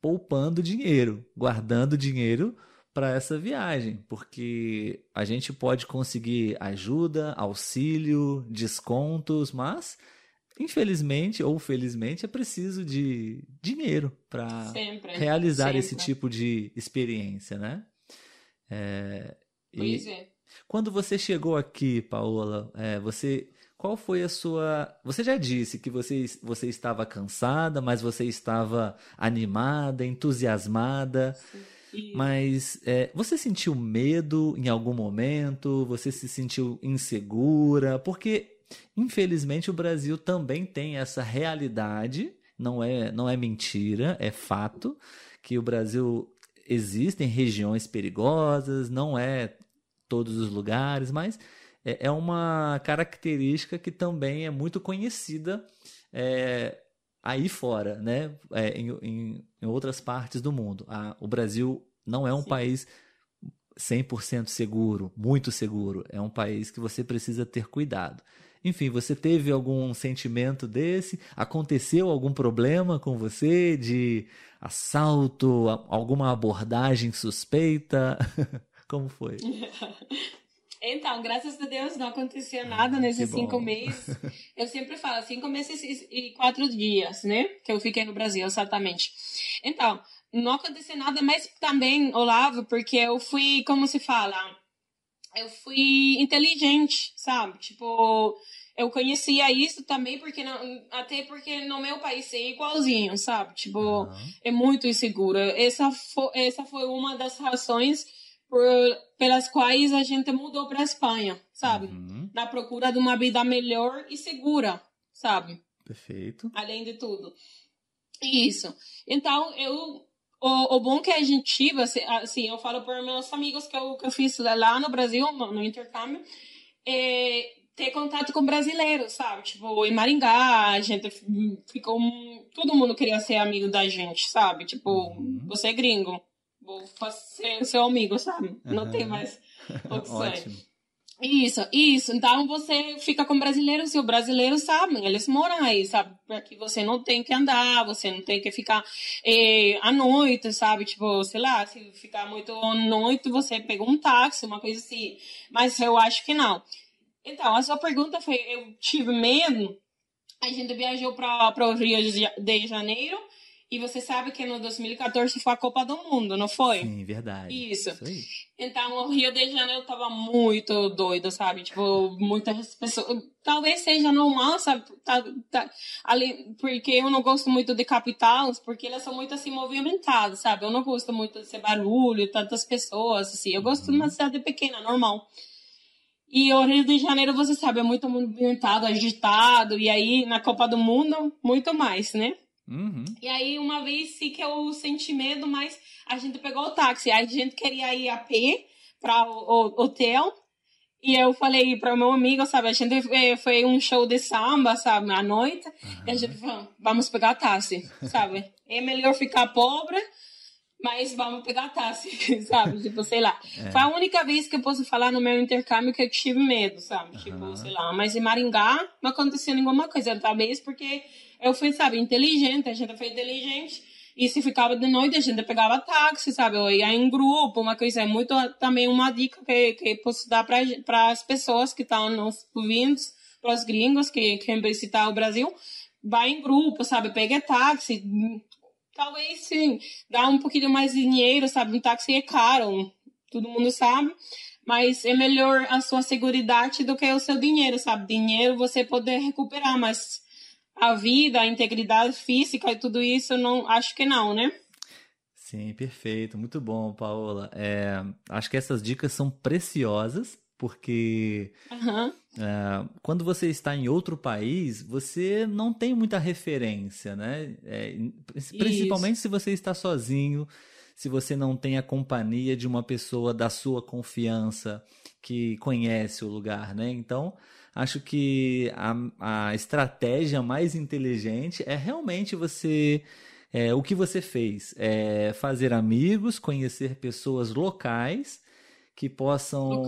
poupando dinheiro, guardando dinheiro para essa viagem, porque a gente pode conseguir ajuda, auxílio, descontos, mas infelizmente ou felizmente, é preciso de dinheiro para realizar sempre. esse tipo de experiência, né? É, pois é. Quando você chegou aqui, Paola, é, você qual foi a sua. Você já disse que você, você estava cansada, mas você estava animada, entusiasmada. Sim. Mas é, você sentiu medo em algum momento? Você se sentiu insegura? Porque Infelizmente, o Brasil também tem essa realidade, não é, não é mentira, é fato, que o Brasil existem regiões perigosas, não é todos os lugares, mas é, é uma característica que também é muito conhecida é, aí fora, né? É, em, em, em, outras partes do mundo. A, o Brasil não é um Sim. país 100% seguro, muito seguro. É um país que você precisa ter cuidado. Enfim, você teve algum sentimento desse? Aconteceu algum problema com você de assalto, alguma abordagem suspeita? Como foi? Então, graças a Deus não aconteceu nada nesses cinco meses. Eu sempre falo, cinco meses e quatro dias, né? Que eu fiquei no Brasil, exatamente. Então, não aconteceu nada, mas também, Olavo, porque eu fui, como se fala, eu fui inteligente, sabe? Tipo, eu conhecia isso também porque não, até porque no meu país é igualzinho, sabe? Tipo, uhum. é muito inseguro. Essa foi, essa foi uma das razões por, pelas quais a gente mudou para a Espanha, sabe? Uhum. Na procura de uma vida melhor e segura, sabe? Perfeito. Além de tudo. Isso. Então, eu o, o bom que a gente tive, assim, eu falo para meus amigos que eu, que eu fiz lá no Brasil, no, intercâmbio, é ter contato com brasileiros, sabe? Tipo, em Maringá, a gente ficou. Todo mundo queria ser amigo da gente, sabe? Tipo, uhum. você é gringo, vou ser seu amigo, sabe? Uhum. Não tem mais opções. Isso, isso. Então você fica com brasileiros e os brasileiros sabem, eles moram aí, sabe? Que você não tem que andar, você não tem que ficar eh, à noite, sabe? Tipo, sei lá, se ficar muito à noite, você pega um táxi, uma coisa assim. Mas eu acho que não. Então, a sua pergunta foi: eu tive medo. A gente viajou para o Rio de Janeiro e você sabe que no 2014 foi a Copa do Mundo, não foi? Sim, verdade. Isso. Isso então, o Rio de Janeiro tava muito doido, sabe? Tipo, muitas pessoas. Talvez seja normal, sabe? Tá, tá, ali, porque eu não gosto muito de capitais, porque elas são muito assim movimentadas, sabe? Eu não gosto muito de ser barulho, tantas pessoas, assim. Eu gosto de uma uhum. cidade pequena, normal. E o Rio de Janeiro, você sabe, é muito movimentado, agitado, e aí na Copa do Mundo, muito mais, né? Uhum. E aí, uma vez sim que eu senti medo, mas a gente pegou o táxi. A gente queria ir a pé para o, o hotel. E eu falei para o meu amigo, sabe, a gente eh, foi um show de samba, sabe, à noite. Uhum. E a gente falou, vamos pegar táxi, sabe? É melhor ficar pobre, mas vamos pegar táxi, sabe? Tipo, sei lá. É. Foi a única vez que eu posso falar no meu intercâmbio que eu tive medo, sabe? Uhum. Tipo, sei lá. Mas em Maringá não aconteceu nenhuma coisa. Talvez porque eu fui, sabe, inteligente, a gente foi inteligente. E se ficava de noite, a gente pegava táxi, sabe? Ou ia em grupo, uma coisa. É muito também uma dica que, que posso dar para as pessoas que estão nos ouvindo, para os gringos que querem visitar o Brasil. Vai em grupo, sabe? Pega táxi. Talvez, sim, dá um pouquinho mais de dinheiro, sabe? Um táxi é caro, todo mundo sabe mas é melhor a sua segurança do que o seu dinheiro, sabe? Dinheiro você poder recuperar, mas a vida, a integridade física e tudo isso, não acho que não, né? Sim, perfeito. Muito bom, Paola. É, acho que essas dicas são preciosas, porque uhum. é, quando você está em outro país, você não tem muita referência, né? É, principalmente Isso. se você está sozinho, se você não tem a companhia de uma pessoa da sua confiança que conhece o lugar, né? Então, acho que a, a estratégia mais inteligente é realmente você. É, o que você fez é fazer amigos, conhecer pessoas locais que possam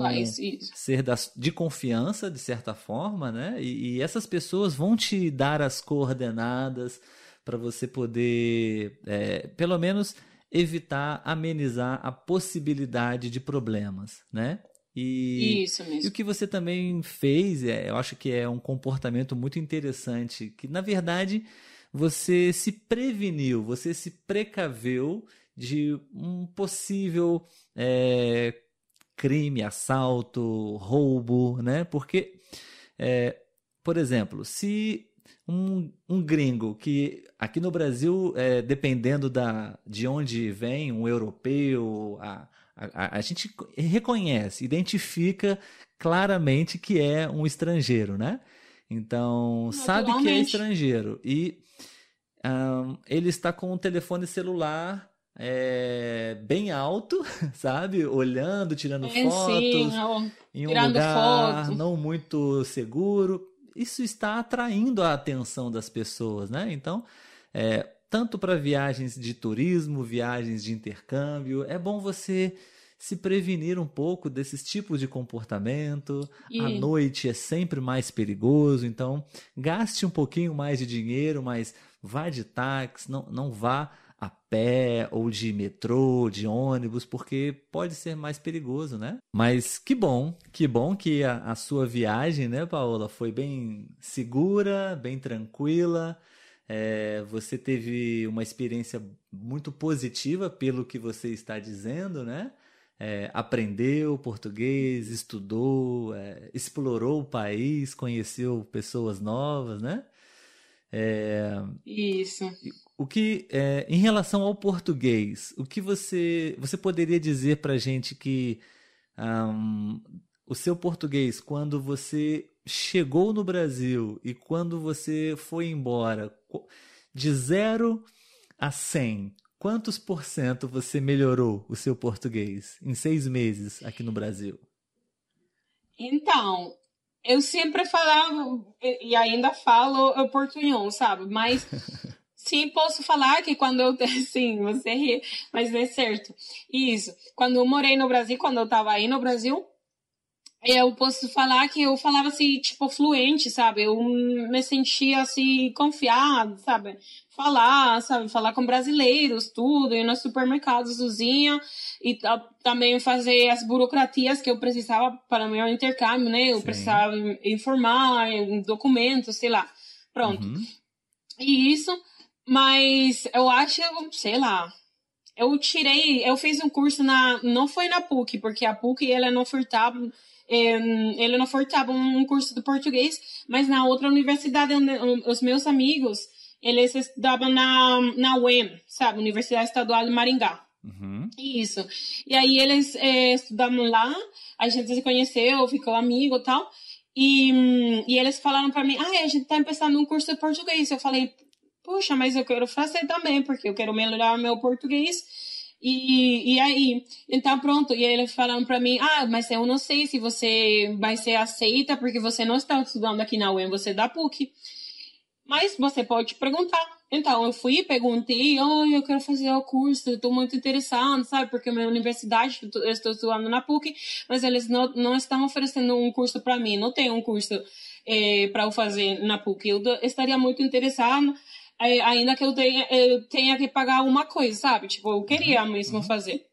ser das, de confiança, de certa forma, né? E, e essas pessoas vão te dar as coordenadas para você poder, é, pelo menos, evitar, amenizar a possibilidade de problemas, né? E, Isso mesmo. E o que você também fez, é, eu acho que é um comportamento muito interessante, que na verdade você se preveniu, você se precaveu de um possível é, crime, assalto, roubo, né? Porque, é, por exemplo, se um, um gringo que aqui no Brasil, é, dependendo da, de onde vem, um europeu, a, a, a, gente reconhece, identifica claramente que é um estrangeiro, né? Então, sabe que é estrangeiro. E um, ele está com o telefone celular é, bem alto, sabe? Olhando, tirando é, fotos sim, em um lugar foto. não muito seguro. Isso está atraindo a atenção das pessoas, né? Então, é, tanto para viagens de turismo, viagens de intercâmbio. É bom você se prevenir um pouco desses tipos de comportamento. E... A noite é sempre mais perigoso, então gaste um pouquinho mais de dinheiro, mas vá de táxi, não, não vá a pé ou de metrô, de ônibus, porque pode ser mais perigoso, né? Mas que bom, que bom que a, a sua viagem, né, Paola, foi bem segura, bem tranquila. É, você teve uma experiência muito positiva pelo que você está dizendo, né? é, aprendeu português, estudou, é, explorou o país, conheceu pessoas novas, né? É, Isso. O que, é, em relação ao português, o que você você poderia dizer para gente que um, o seu português, quando você chegou no Brasil e quando você foi embora, de zero a 100, quantos por cento você melhorou o seu português em seis meses aqui no Brasil? Então, eu sempre falava, e ainda falo o portunhol, sabe? Mas sim, posso falar que quando eu. Sim, você ri, mas é certo. Isso. Quando eu morei no Brasil, quando eu estava aí no Brasil, eu posso falar que eu falava assim, tipo, fluente, sabe? Eu me sentia assim, confiado, sabe? Falar, sabe? Falar com brasileiros, tudo, ir nos supermercados, usinha, e também fazer as burocratias que eu precisava para meu intercâmbio, né? Eu Sim. precisava informar, documentos, sei lá. Pronto. Uhum. E isso, mas eu acho, sei lá, eu tirei, eu fiz um curso na, não foi na PUC, porque a PUC ela não furtava ele não ofertava um curso de português, mas na outra universidade, os meus amigos, eles estudavam na, na UEM, sabe? Universidade Estadual de Maringá. Uhum. Isso. E aí eles é, estudavam lá, a gente se conheceu, ficou amigo e tal. E, e eles falaram para mim, ah, a gente tá começando um curso de português. Eu falei, puxa, mas eu quero fazer também, porque eu quero melhorar meu português. E, e aí, então pronto, e eles falaram para mim, ah, mas eu não sei se você vai ser aceita porque você não está estudando aqui na UEM, você é da PUC. Mas você pode perguntar. Então, eu fui, perguntei, oh, eu quero fazer o curso, estou muito interessado, sabe? Porque minha universidade, eu estou estudando na PUC, mas eles não, não estão oferecendo um curso para mim, não tem um curso eh, para eu fazer na PUC. Eu estaria muito interessado ainda que eu tenha, eu tenha que pagar uma coisa, sabe? Tipo, eu queria uhum. mesmo uhum. fazer.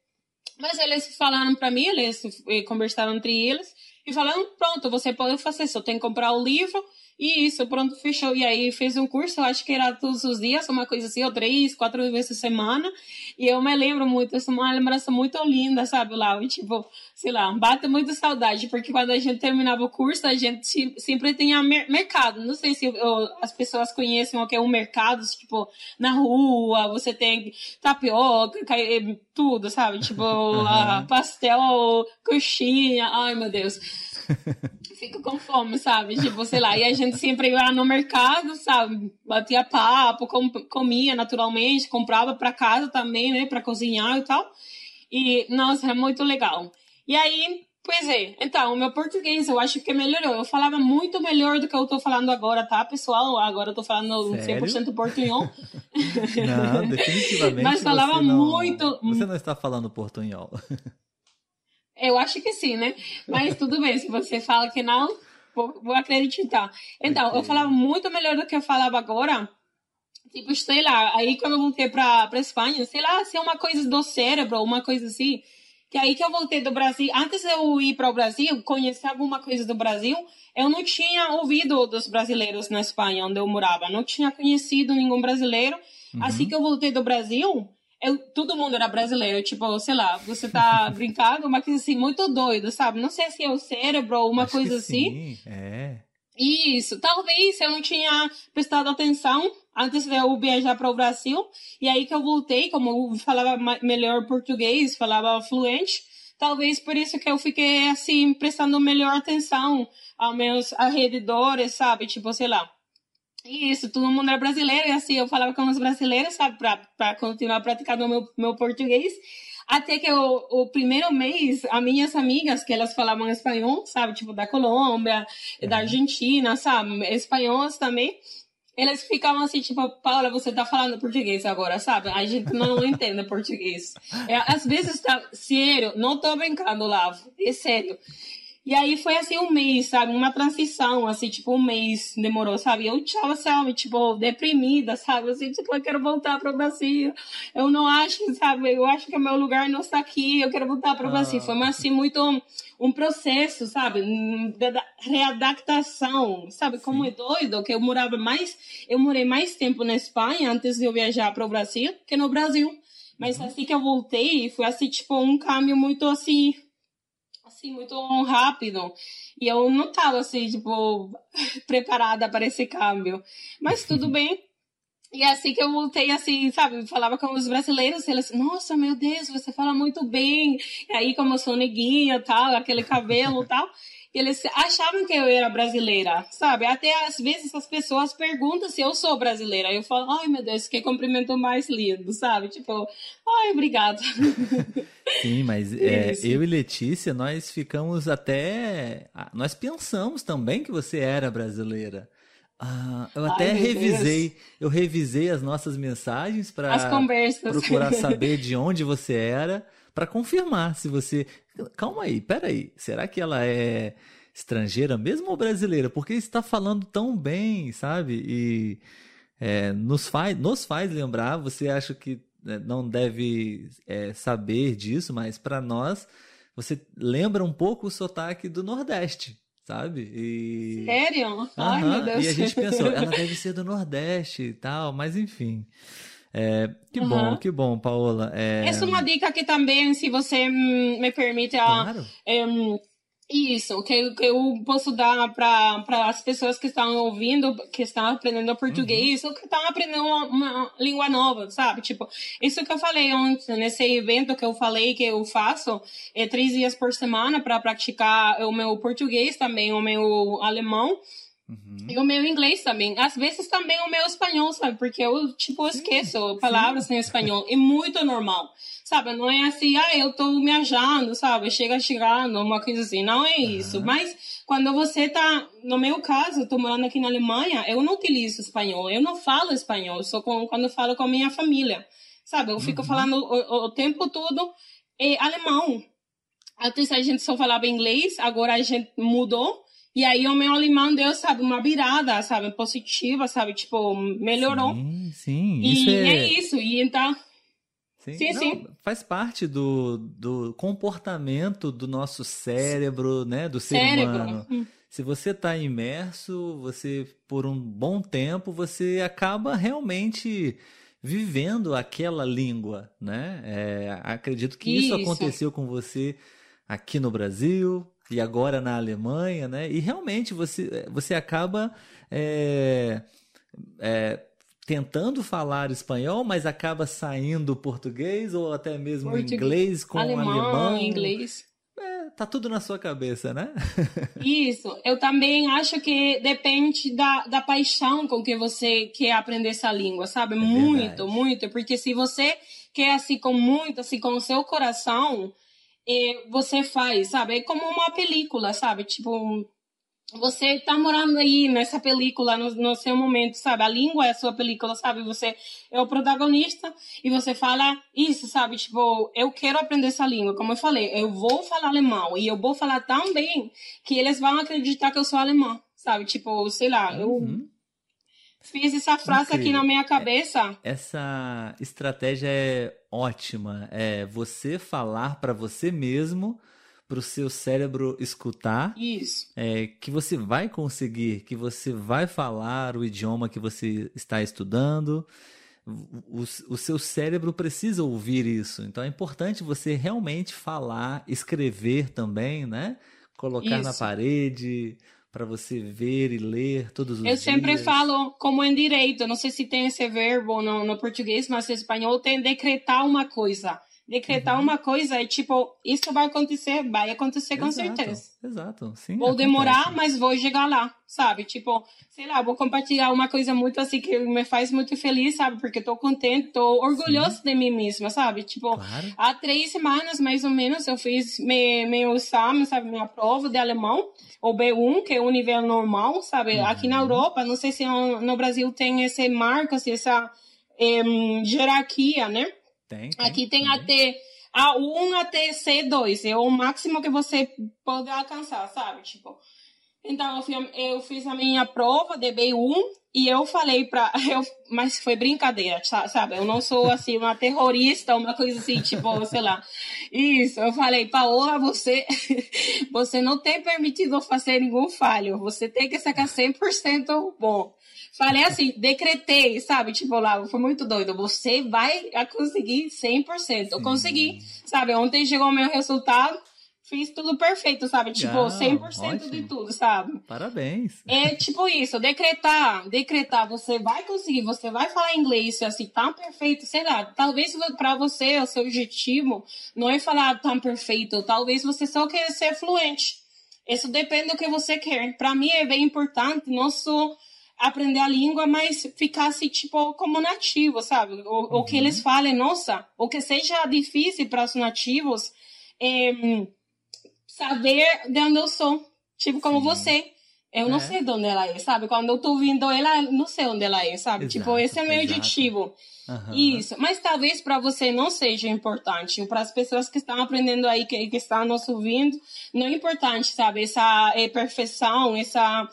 Mas eles falaram para mim, eles eh, conversaram entre eles e falaram: pronto, você pode fazer, só tem que comprar o livro e isso, pronto, fechou. E aí fez um curso, eu acho que era todos os dias, uma coisa assim, ou três, quatro vezes por semana. E eu me lembro muito, é uma lembrança muito linda, sabe, lá. Tipo, sei lá, bate muito saudade, porque quando a gente terminava o curso, a gente sempre tinha mercado. Não sei se as pessoas conhecem o que é um mercado, tipo, na rua, você tem tapioca, tudo, sabe? Tipo, uhum. pastel, coxinha, ai meu Deus. Fico com fome, sabe? Tipo, sei lá, e a gente sempre ia no mercado, sabe? Batia papo, com, comia naturalmente, comprava para casa também, né? Para cozinhar e tal. E, nossa, é muito legal. E aí, pois é, então, o meu português eu acho que melhorou. Eu falava muito melhor do que eu tô falando agora, tá, pessoal? Agora eu tô falando Sério? 100% portunhol. Não, definitivamente. Mas falava não, muito. Você não está falando portunhol. Eu acho que sim, né? Mas tudo bem, se você fala que não, vou, vou acreditar. Então, eu falava muito melhor do que eu falava agora. Tipo, sei lá, aí quando eu voltei pra, pra Espanha, sei lá, se é uma coisa do cérebro, uma coisa assim. Que aí que eu voltei do Brasil, antes de eu ir para o Brasil, conhecer alguma coisa do Brasil, eu não tinha ouvido dos brasileiros na Espanha, onde eu morava. Não tinha conhecido nenhum brasileiro. Uhum. Assim que eu voltei do Brasil, eu, todo mundo era brasileiro, tipo, sei lá, você tá brincando, uma coisa assim, muito doido, sabe? Não sei se é o cérebro ou uma Acho coisa assim. Sim, é. Isso, talvez eu não tinha prestado atenção antes de eu viajar para o Brasil, e aí que eu voltei, como eu falava melhor português, falava fluente, talvez por isso que eu fiquei assim, prestando melhor atenção aos meus arredores, sabe? Tipo, sei lá, isso, todo mundo era brasileiro, e assim, eu falava com os brasileiros, sabe, para continuar praticando o meu, meu português. Até que o, o primeiro mês, as minhas amigas, que elas falavam espanhol, sabe, tipo, da Colômbia, uhum. da Argentina, sabe, espanhóis também, eles ficavam assim, tipo, Paula, você tá falando português agora, sabe? A gente não entende português. É, às vezes, tá, sério, não tô brincando, Lavo, é sério. E aí foi assim um mês, sabe? Uma transição, assim, tipo, um mês demorou, sabe? Eu tava, sabe, tipo, deprimida, sabe? Assim, tipo, eu quero voltar pro Brasil. Eu não acho, sabe? Eu acho que o meu lugar não está aqui, eu quero voltar pro ah. Brasil. Foi, assim, muito um, um processo, sabe? De readaptação, sabe? Como Sim. é doido, que eu morava mais, eu morei mais tempo na Espanha antes de eu viajar pro Brasil que no Brasil. Mas uhum. assim que eu voltei, foi assim, tipo, um câmbio muito assim, assim, muito rápido. E eu não tava assim, tipo, preparada para esse câmbio. Mas tudo bem. E é assim que eu voltei, assim, sabe, falava com os brasileiros, eles, nossa, meu Deus, você fala muito bem. E aí, como eu sou neguinha, tal, aquele cabelo tal, eles achavam que eu era brasileira, sabe? Até às vezes as pessoas perguntam se eu sou brasileira. Eu falo, ai meu Deus, que cumprimento mais lindo, sabe? Tipo, ai, obrigada. Sim, mas é, eu e Letícia, nós ficamos até. Nós pensamos também que você era brasileira. Ah, eu até Ai, revisei, Deus. eu revisei as nossas mensagens para procurar saber de onde você era, para confirmar se você. Calma aí, peraí, será que ela é estrangeira mesmo ou brasileira? Porque está falando tão bem, sabe? E é, nos, faz, nos faz lembrar. Você acha que né, não deve é, saber disso, mas para nós você lembra um pouco o sotaque do Nordeste sabe? E... Sério? Ai, meu Deus. E a gente pensou, ela deve ser do Nordeste e tal, mas enfim. É, que uhum. bom, que bom, Paola. É... Essa é uma dica que também, se você me permite, claro. é, isso, que, que eu posso dar para as pessoas que estão ouvindo, que estão aprendendo português, uhum. ou que estão aprendendo uma, uma, língua nova, sabe? Tipo, isso que eu falei ontem, nesse evento que eu falei que eu faço, é três dias por semana para praticar o meu português também, o meu alemão. Uhum. E o meu inglês também. Às vezes também o meu espanhol, sabe? Porque eu, tipo, esqueço sim, palavras sim. em espanhol. É muito normal. Sabe? Não é assim, ah, eu tô me achando, sabe? Chega chegando, uma coisa assim. Não é isso. Uhum. Mas quando você tá, no meu caso, eu tô morando aqui na Alemanha, eu não utilizo espanhol. Eu não falo espanhol. Só com, quando falo com a minha família. Sabe? Eu fico uhum. falando o, o, tempo todo é alemão. Antes a gente só falava inglês, agora a gente mudou e aí o meu alemão deu, sabe, uma virada, sabe, positiva, sabe, tipo, melhorou. Sim, sim. E isso é... é... isso, e então... Sim, sim, Não, sim, Faz parte do, do comportamento do nosso cérebro, né, do ser cérebro. humano. Hum. Se você está imerso, você, por um bom tempo, você acaba realmente vivendo aquela língua, né? É, acredito que isso. isso aconteceu com você aqui no Brasil, e agora na Alemanha, né? E realmente você, você acaba é, é, tentando falar espanhol, mas acaba saindo português ou até mesmo português, inglês com alemão, alemão. inglês. É, tá tudo na sua cabeça, né? Isso. Eu também acho que depende da, da paixão com que você quer aprender essa língua, sabe? É muito, verdade. muito. Porque se você quer assim com muito, assim com o seu coração, e você faz, sabe? É como uma película, sabe? Tipo, você tá morando aí nessa película no, no, seu momento, sabe? A língua é a sua película, sabe? Você é o protagonista e você fala isso, sabe? Tipo, eu quero aprender essa língua. Como eu falei, eu vou falar alemão e eu vou falar tão bem que eles vão acreditar que eu sou alemã, sabe? Tipo, sei lá, uhum. eu fiz essa frase Incrível. aqui na minha cabeça. Essa estratégia é ótima. É você falar para você mesmo, para o seu cérebro escutar. Isso. É, que você vai conseguir, que você vai falar o idioma que você está estudando. O, o seu cérebro precisa ouvir isso. Então é importante você realmente falar, escrever também, né? Colocar isso. na parede, para você ver e ler todos os Eu dias? Eu sempre falo como em direito, não sei se tem esse verbo no, no português, mas em espanhol tem decretar uma coisa. Decretar uhum. uma coisa é tipo, isso vai acontecer, vai acontecer exato, com certeza. Exato, sim. Vou acontece. demorar, mas vou chegar lá, sabe? Tipo, sei lá, vou compartilhar uma coisa muito assim que me faz muito feliz, sabe? Porque tô contente, tô orgulhoso de mim mesma, sabe? Tipo, claro. há três semanas mais ou menos eu fiz meu, meu exame, sabe? Minha prova de alemão, o B1, que é o nível normal, sabe? Uhum. Aqui na Europa, não sei se no, Brasil tem esse marco, assim, essa hierarquia, né? Tem, tem Aqui tem até A1 até C2. É o máximo que você pode alcançar, sabe? Tipo. Então, eu, fui, eu fiz a minha prova de B1 e eu falei pra. Eu, mas foi brincadeira, sabe? Eu não sou assim, uma terrorista, uma coisa assim, tipo, sei lá. Isso, eu falei, Paola, você, você não tem permitido fazer nenhum falho. Você tem que sacar 100% bom. Falei assim, decretei, sabe? Tipo, lá, foi muito doido. Você vai conseguir 100%. Eu consegui, sabe? Ontem chegou o meu resultado fiz tudo perfeito, sabe? Tipo, ah, 100% ótimo. de tudo, sabe? Parabéns. É tipo isso, decretar, decretar, você vai conseguir, você vai falar inglês assim, tão perfeito, sei lá, talvez para você, o seu objetivo não é falar tão perfeito, talvez você só quer ser fluente. Isso depende do que você quer. Para mim é bem importante, não só aprender a língua, mas ficar assim, tipo, como nativo, sabe? O, uhum. o que uhum. eles falem, nossa, o que seja difícil para os nativos, é, saber de onde eu sou. Tipo, como Sim. você. Eu é. não sei de onde ela é, sabe? Quando eu tô ouvindo ela, não sei onde ela é, sabe? Exato, tipo, esse é meu exato. objetivo. Uhum. Isso. Mas talvez para você não seja importante. Para as pessoas que estão aprendendo aí, que, que estão nos ouvindo, não é importante, sabe? Essa é, perfeição, essa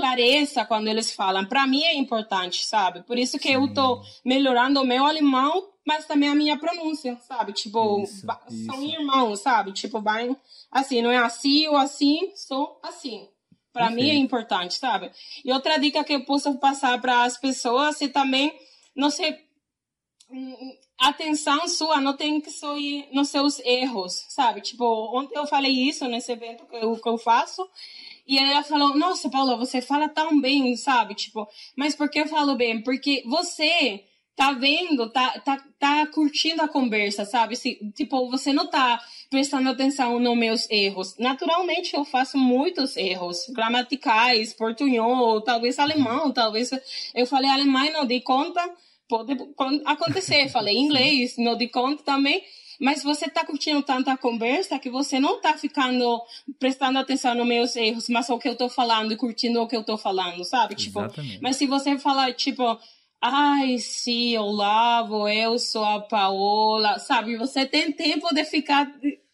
clareza quando eles falam. Para mim é importante, sabe? Por isso que Sim. eu tô melhorando o meu alemão, mas também a minha pronúncia, sabe? Tipo, isso, são isso. irmãos, sabe? Tipo, vai assim, não é assim ou assim, sou assim. Para mim é importante, sabe? E outra dica que eu posso passar para as pessoas é também, não sei, hum, atenção sua não tem que só ir nos seus erros, sabe? Tipo, ontem eu falei isso nesse evento que eu, que eu faço, e ela falou, nossa, Paula, você fala tão bem, sabe? Tipo, mas por que eu falo bem? Porque você tá vendo, tá, tá, tá curtindo a conversa, sabe? Se, tipo, você não tá prestando atenção nos meus erros. Naturalmente, eu faço muitos erros gramaticais, portunhol, talvez alemão, talvez eu falei alemão e não dei conta, pode acontecer. Falei inglês, não dei conta também. Mas você tá curtindo tanto a conversa que você não tá ficando prestando atenção nos meus erros, mas o que eu tô falando e curtindo o que eu tô falando, sabe? Tipo, mas se você falar, tipo, Ai, sim, Olavo, eu sou a Paola, sabe? Você tem tempo de ficar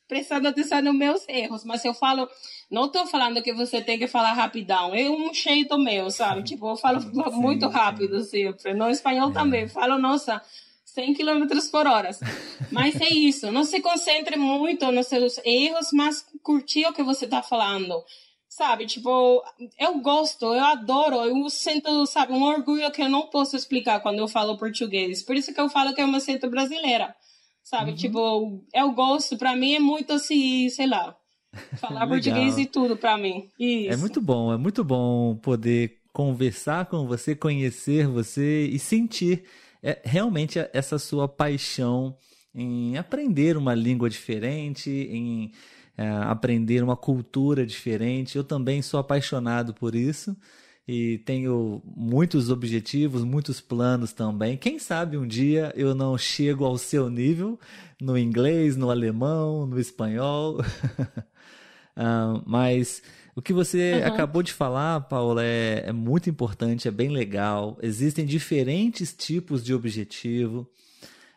prestando atenção nos meus erros, mas eu falo, não tô falando que você tem que falar rapidão, é um jeito meu, sabe? Tipo, eu falo sim, muito rápido sempre. No espanhol é. também, falo, nossa, 100 km por hora. Mas é isso, não se concentre muito nos seus erros, mas curtir o que você tá falando. Sabe, tipo, eu gosto, eu adoro, eu sinto, sabe, um orgulho que eu não posso explicar quando eu falo português. Por isso que eu falo que eu me sinto brasileira. Sabe, uhum. tipo, eu gosto, pra mim é muito assim, sei lá, falar português e tudo pra mim. É isso. É muito bom, é muito bom poder conversar com você, conhecer você e sentir é, realmente essa sua paixão em aprender uma língua diferente, em é, aprender uma cultura diferente. Eu também sou apaixonado por isso e tenho muitos objetivos, muitos planos também. Quem sabe um dia eu não chego ao seu nível no inglês, no alemão, no espanhol. uh, mas o que você uhum. acabou de falar, Paula, é, é muito importante, é bem legal. Existem diferentes tipos de objetivo.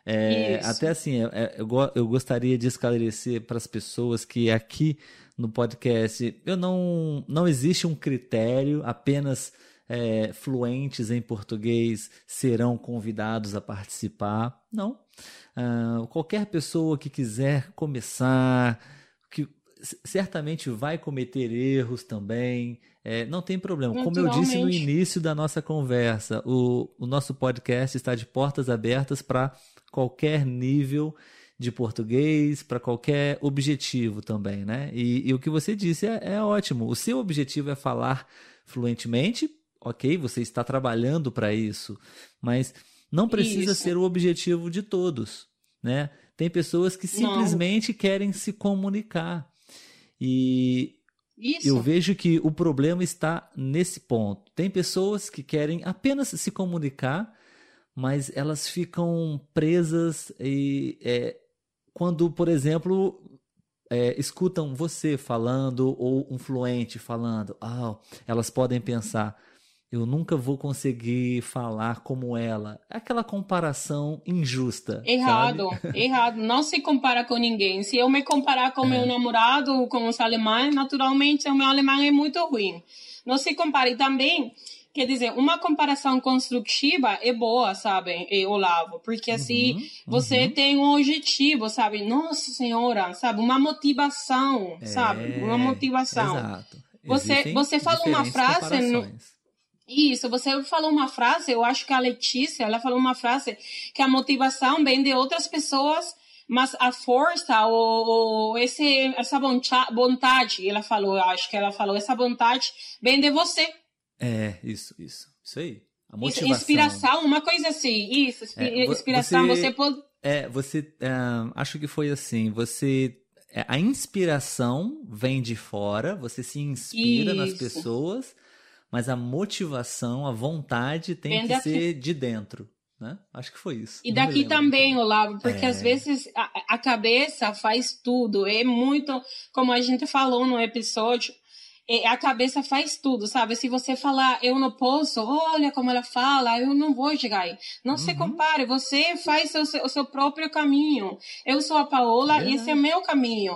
É, até assim, é, é, eu, eu gostaria de esclarecer para as pessoas que aqui no podcast eu não, não existe um critério, apenas é, fluentes em português serão convidados a participar. Não. Uh, qualquer pessoa que quiser começar, certamente vai cometer erros também. É, não tem problema. Como eu disse no início da nossa conversa, o, o nosso podcast está de portas abertas para qualquer nível de português, para qualquer objetivo também, né? E, e o que você disse é, é, ótimo. O seu objetivo é falar fluentemente, ok? Você está trabalhando para isso, mas não precisa isso. ser o objetivo de todos, né? Tem pessoas que simplesmente não. querem se comunicar. E isso. eu vejo que o problema está nesse ponto. Tem pessoas que querem apenas se comunicar mas elas ficam presas e é, quando, por exemplo, é, escutam você falando ou um fluente falando, ah, elas podem pensar, eu nunca vou conseguir falar como ela. É aquela comparação injusta. Errado, sabe? errado. Não se compara com ninguém. Se eu me comparar com é. meu namorado, com os alemães, naturalmente o meu alemão é muito ruim. Não se compare. E também, Quer dizer, uma comparação construtiva é boa, sabe, Olavo? Porque assim, uhum, você uhum. tem um objetivo, sabe? Nossa Senhora, sabe? Uma motivação, é, sabe? Uma motivação. Exato. Você, você fala uma frase. No... Isso, você falou uma frase, eu acho que a Letícia, ela falou uma frase que a motivação vem de outras pessoas, mas a força ou, ou esse, essa vontade, ela falou, eu acho que ela falou, essa vontade vem de você. É, isso, isso, isso aí. A motivação. Inspiração, uma coisa assim, isso, é, inspiração, você, você pode... É, você, é, acho que foi assim, você é, a inspiração vem de fora, você se inspira Isso. nas pessoas, mas a motivação, a vontade tem vem que daqui. ser de dentro. Né? Acho que foi isso. E daqui também, Olavo, porque é... às vezes a, a, cabeça faz tudo. É muito, como a gente falou no episódio, é, a cabeça faz tudo, sabe? Se você falar, eu não posso, olha como ela fala, eu não vou chegar aí. Não uhum. se compare, você faz o seu, o seu próprio caminho. Eu sou a Paola e esse é meu caminho.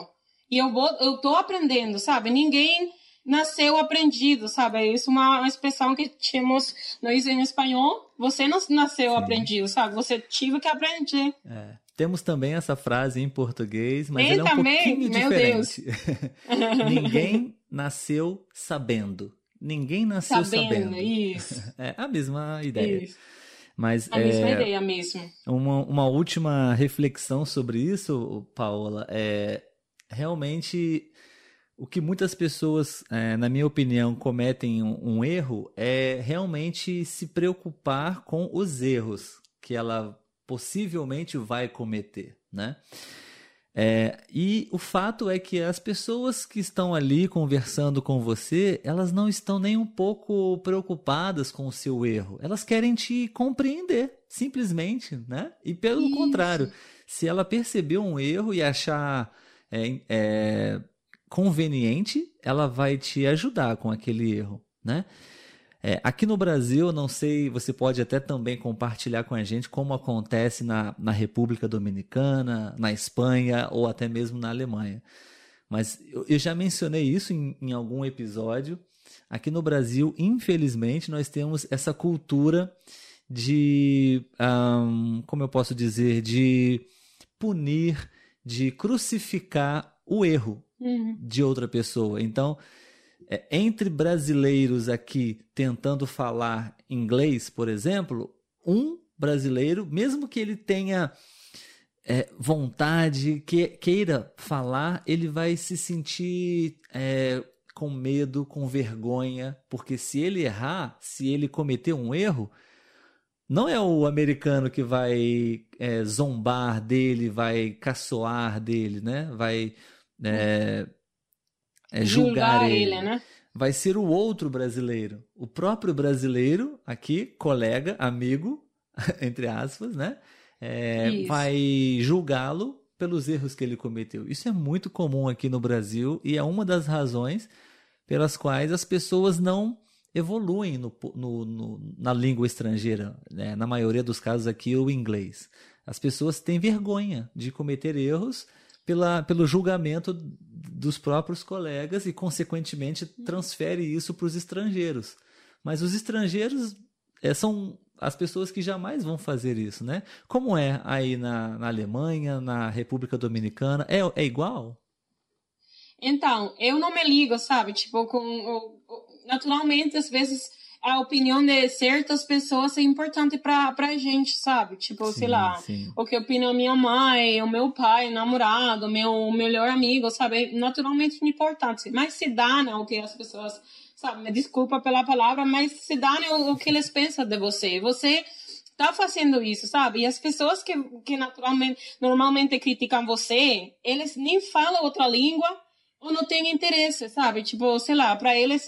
E eu vou, eu tô aprendendo, sabe? Ninguém nasceu aprendido, sabe? É isso é uma, expressão que temos nós em espanhol. Você não nasceu Sim. aprendido, sabe? Você tive que aprender. É. Temos também essa frase em português, mas ela é um também? pouquinho Meu diferente. Ninguém nasceu sabendo. Ninguém nasceu sabendo. sabendo. Isso. É a mesma ideia. Isso. Mas, a é, mesma ideia mesmo. Uma, uma última reflexão sobre isso, Paola, é realmente o que muitas pessoas, é, na minha opinião, cometem um, um erro é realmente se preocupar com os erros que ela possivelmente vai cometer, né? É, e o fato é que as pessoas que estão ali conversando com você, elas não estão nem um pouco preocupadas com o seu erro. Elas querem te compreender, simplesmente, né? E pelo Isso. contrário, se ela perceber um erro e achar é, é, conveniente, ela vai te ajudar com aquele erro, né? É, aqui no Brasil, não sei, você pode até também compartilhar com a gente como acontece na, na República Dominicana, na Espanha ou até mesmo na Alemanha. Mas eu, eu já mencionei isso em, em algum episódio. Aqui no Brasil, infelizmente, nós temos essa cultura de, um, como eu posso dizer, de punir, de crucificar o erro uhum. de outra pessoa. Então, é, entre brasileiros aqui tentando falar inglês, por exemplo, um brasileiro, mesmo que ele tenha é, vontade, que, queira falar, ele vai se sentir é, com medo, com vergonha, porque se ele errar, se ele cometer um erro, não é o americano que vai é, zombar dele, vai caçoar dele, né? Vai é, é, julgar, julgar ele. ele né? Vai ser o outro brasileiro. O próprio brasileiro, aqui, colega, amigo, entre aspas, né? É, vai julgá-lo pelos erros que ele cometeu. Isso é muito comum aqui no Brasil e é uma das razões pelas quais as pessoas não evoluem no, no, no, na língua estrangeira. Né? Na maioria dos casos aqui, o inglês. As pessoas têm vergonha de cometer erros pela, pelo julgamento dos próprios colegas e, consequentemente, transfere isso para os estrangeiros. Mas os estrangeiros é, são as pessoas que jamais vão fazer isso, né? Como é aí na, na Alemanha, na República Dominicana? É, é igual? Então, eu não me ligo, sabe? Tipo, com, naturalmente, às vezes a opinião de certas pessoas é importante pra, pra gente, sabe? Tipo, sim, sei lá, sim. o que opina minha mãe, o meu pai, o namorado, meu melhor amigo, sabe? É naturalmente importante. Mas se dá, né, o que as pessoas, sabe? Me desculpa pela palavra, mas se dá né, o, o que eles pensam de você. Você tá fazendo isso, sabe? E as pessoas que, que naturalmente, normalmente criticam você, eles nem falam outra língua ou não têm interesse, sabe? Tipo, sei lá, para eles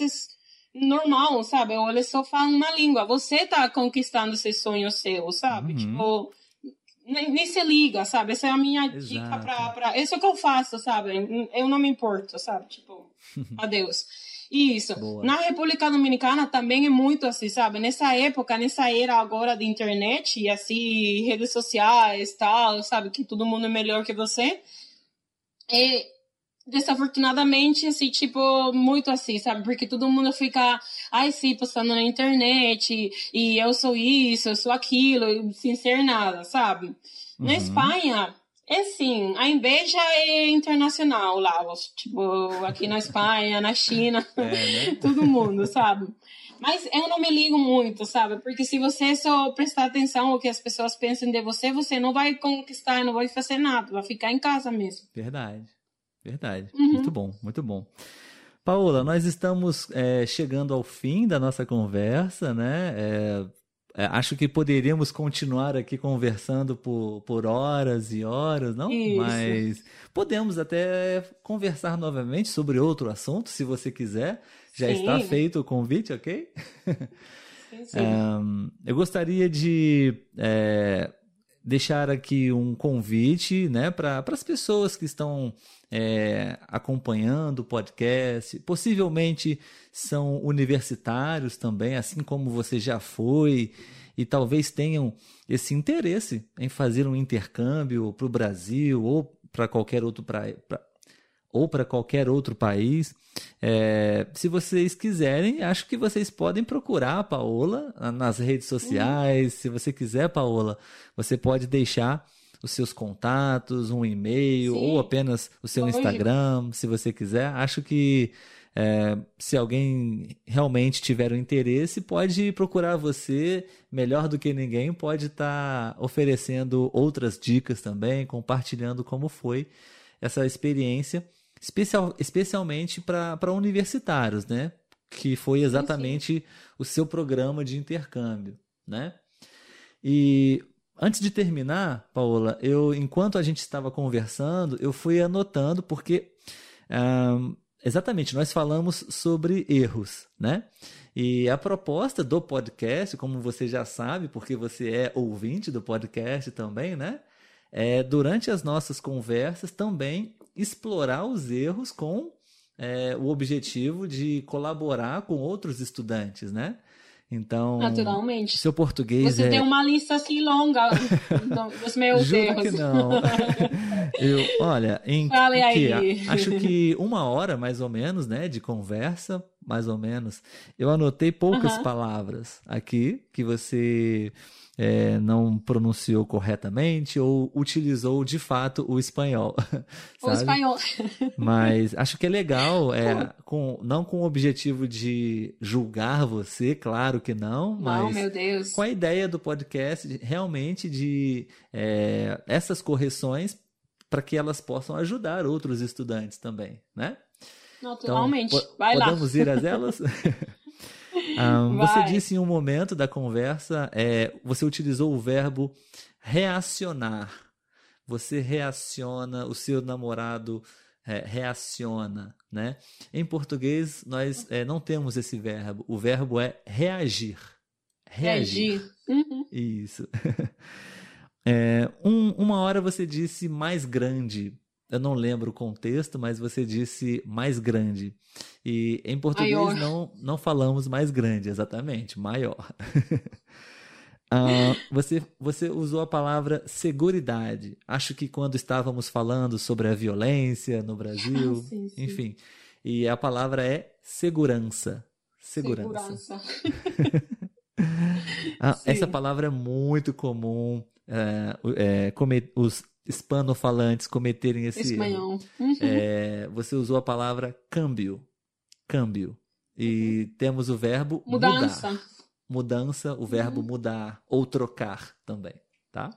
normal, sabe? Ou eles só falam uma língua. Você tá conquistando esse sonho seu, sabe? Uhum. Tipo, nem, nem, se liga, sabe? Essa é a minha Exato. dica pra, pra. Isso é o que eu faço, sabe? Eu não me importo, sabe? Tipo, adeus. Isso. Boa. Na República Dominicana também é muito assim, sabe? Nessa época, nessa era agora de internet e assim, redes sociais tal, sabe? Que todo mundo é melhor que você. É, desafortunadamente, assim, tipo, muito assim, sabe? Porque todo mundo fica, ai, sim, postando na internet, e eu sou isso, eu sou aquilo, sem ser nada, sabe? Uhum. Na Espanha, é sim, a inveja é internacional lá, tipo, aqui na Espanha, na China, é, né? todo mundo, sabe? Mas eu não me ligo muito, sabe? Porque se você só prestar atenção ao que as pessoas pensam de você, você não vai conquistar, não vai fazer nada, vai ficar em casa mesmo. Verdade, verdade. Uhum. Muito bom, muito bom. Paola, nós estamos é, chegando ao fim da nossa conversa, né? É, é, acho que poderíamos continuar aqui conversando por, por horas e horas, não? Isso. Mas podemos até conversar novamente sobre outro assunto, se você quiser. Já sim. está feito o convite, ok? Sim, sim. Um, eu gostaria de é, deixar aqui um convite né, para as pessoas que estão é, acompanhando o podcast, possivelmente são universitários também, assim como você já foi, e talvez tenham esse interesse em fazer um intercâmbio para o Brasil ou para qualquer outro pra, pra, ou para qualquer outro país. É, se vocês quiserem, acho que vocês podem procurar a Paola nas redes sociais. Uhum. Se você quiser, Paola, você pode deixar os seus contatos, um e-mail ou apenas o seu Instagram, se você quiser. Acho que é, se alguém realmente tiver o um interesse, pode procurar você melhor do que ninguém, pode estar tá oferecendo outras dicas também, compartilhando como foi essa experiência, especial, especialmente para universitários, né? Que foi exatamente sim, sim. o seu programa de intercâmbio, né? E Antes de terminar, Paola, eu enquanto a gente estava conversando, eu fui anotando porque um, exatamente nós falamos sobre erros, né? E a proposta do podcast, como você já sabe, porque você é ouvinte do podcast também, né? É durante as nossas conversas também explorar os erros com é, o objetivo de colaborar com outros estudantes, né? Então, naturalmente. Seu português Você é... tem uma lista assim longa dos meus Juro erros. que não. Eu, olha, em Fale que, aí. acho que uma hora mais ou menos, né, de conversa, mais ou menos. Eu anotei poucas uh -huh. palavras aqui que você é, não pronunciou corretamente ou utilizou de fato o espanhol. O espanhol. Mas acho que é legal, é, com, não com o objetivo de julgar você, claro que não, mas não, com a ideia do podcast realmente de é, essas correções para que elas possam ajudar outros estudantes também, né? Naturalmente. Então, Vai podemos lá. Podemos ir às elas? Um, você disse em um momento da conversa, é, você utilizou o verbo reacionar. Você reaciona, o seu namorado é, reaciona, né? Em português, nós é, não temos esse verbo. O verbo é reagir. Reagir. reagir. Uhum. Isso. É, um, uma hora você disse mais grande. Eu não lembro o contexto, mas você disse mais grande. E em português não, não falamos mais grande, exatamente, maior. uh, você, você usou a palavra seguridade. Acho que quando estávamos falando sobre a violência no Brasil, sim, sim. enfim. E a palavra é segurança. Segurança. segurança. ah, essa palavra é muito comum. É, é, os hispanofalantes cometerem esse Espanhol. erro. Uhum. É, você usou a palavra câmbio. Câmbio. E uhum. temos o verbo mudança. mudar. Mudança, o verbo uhum. mudar ou trocar também, tá?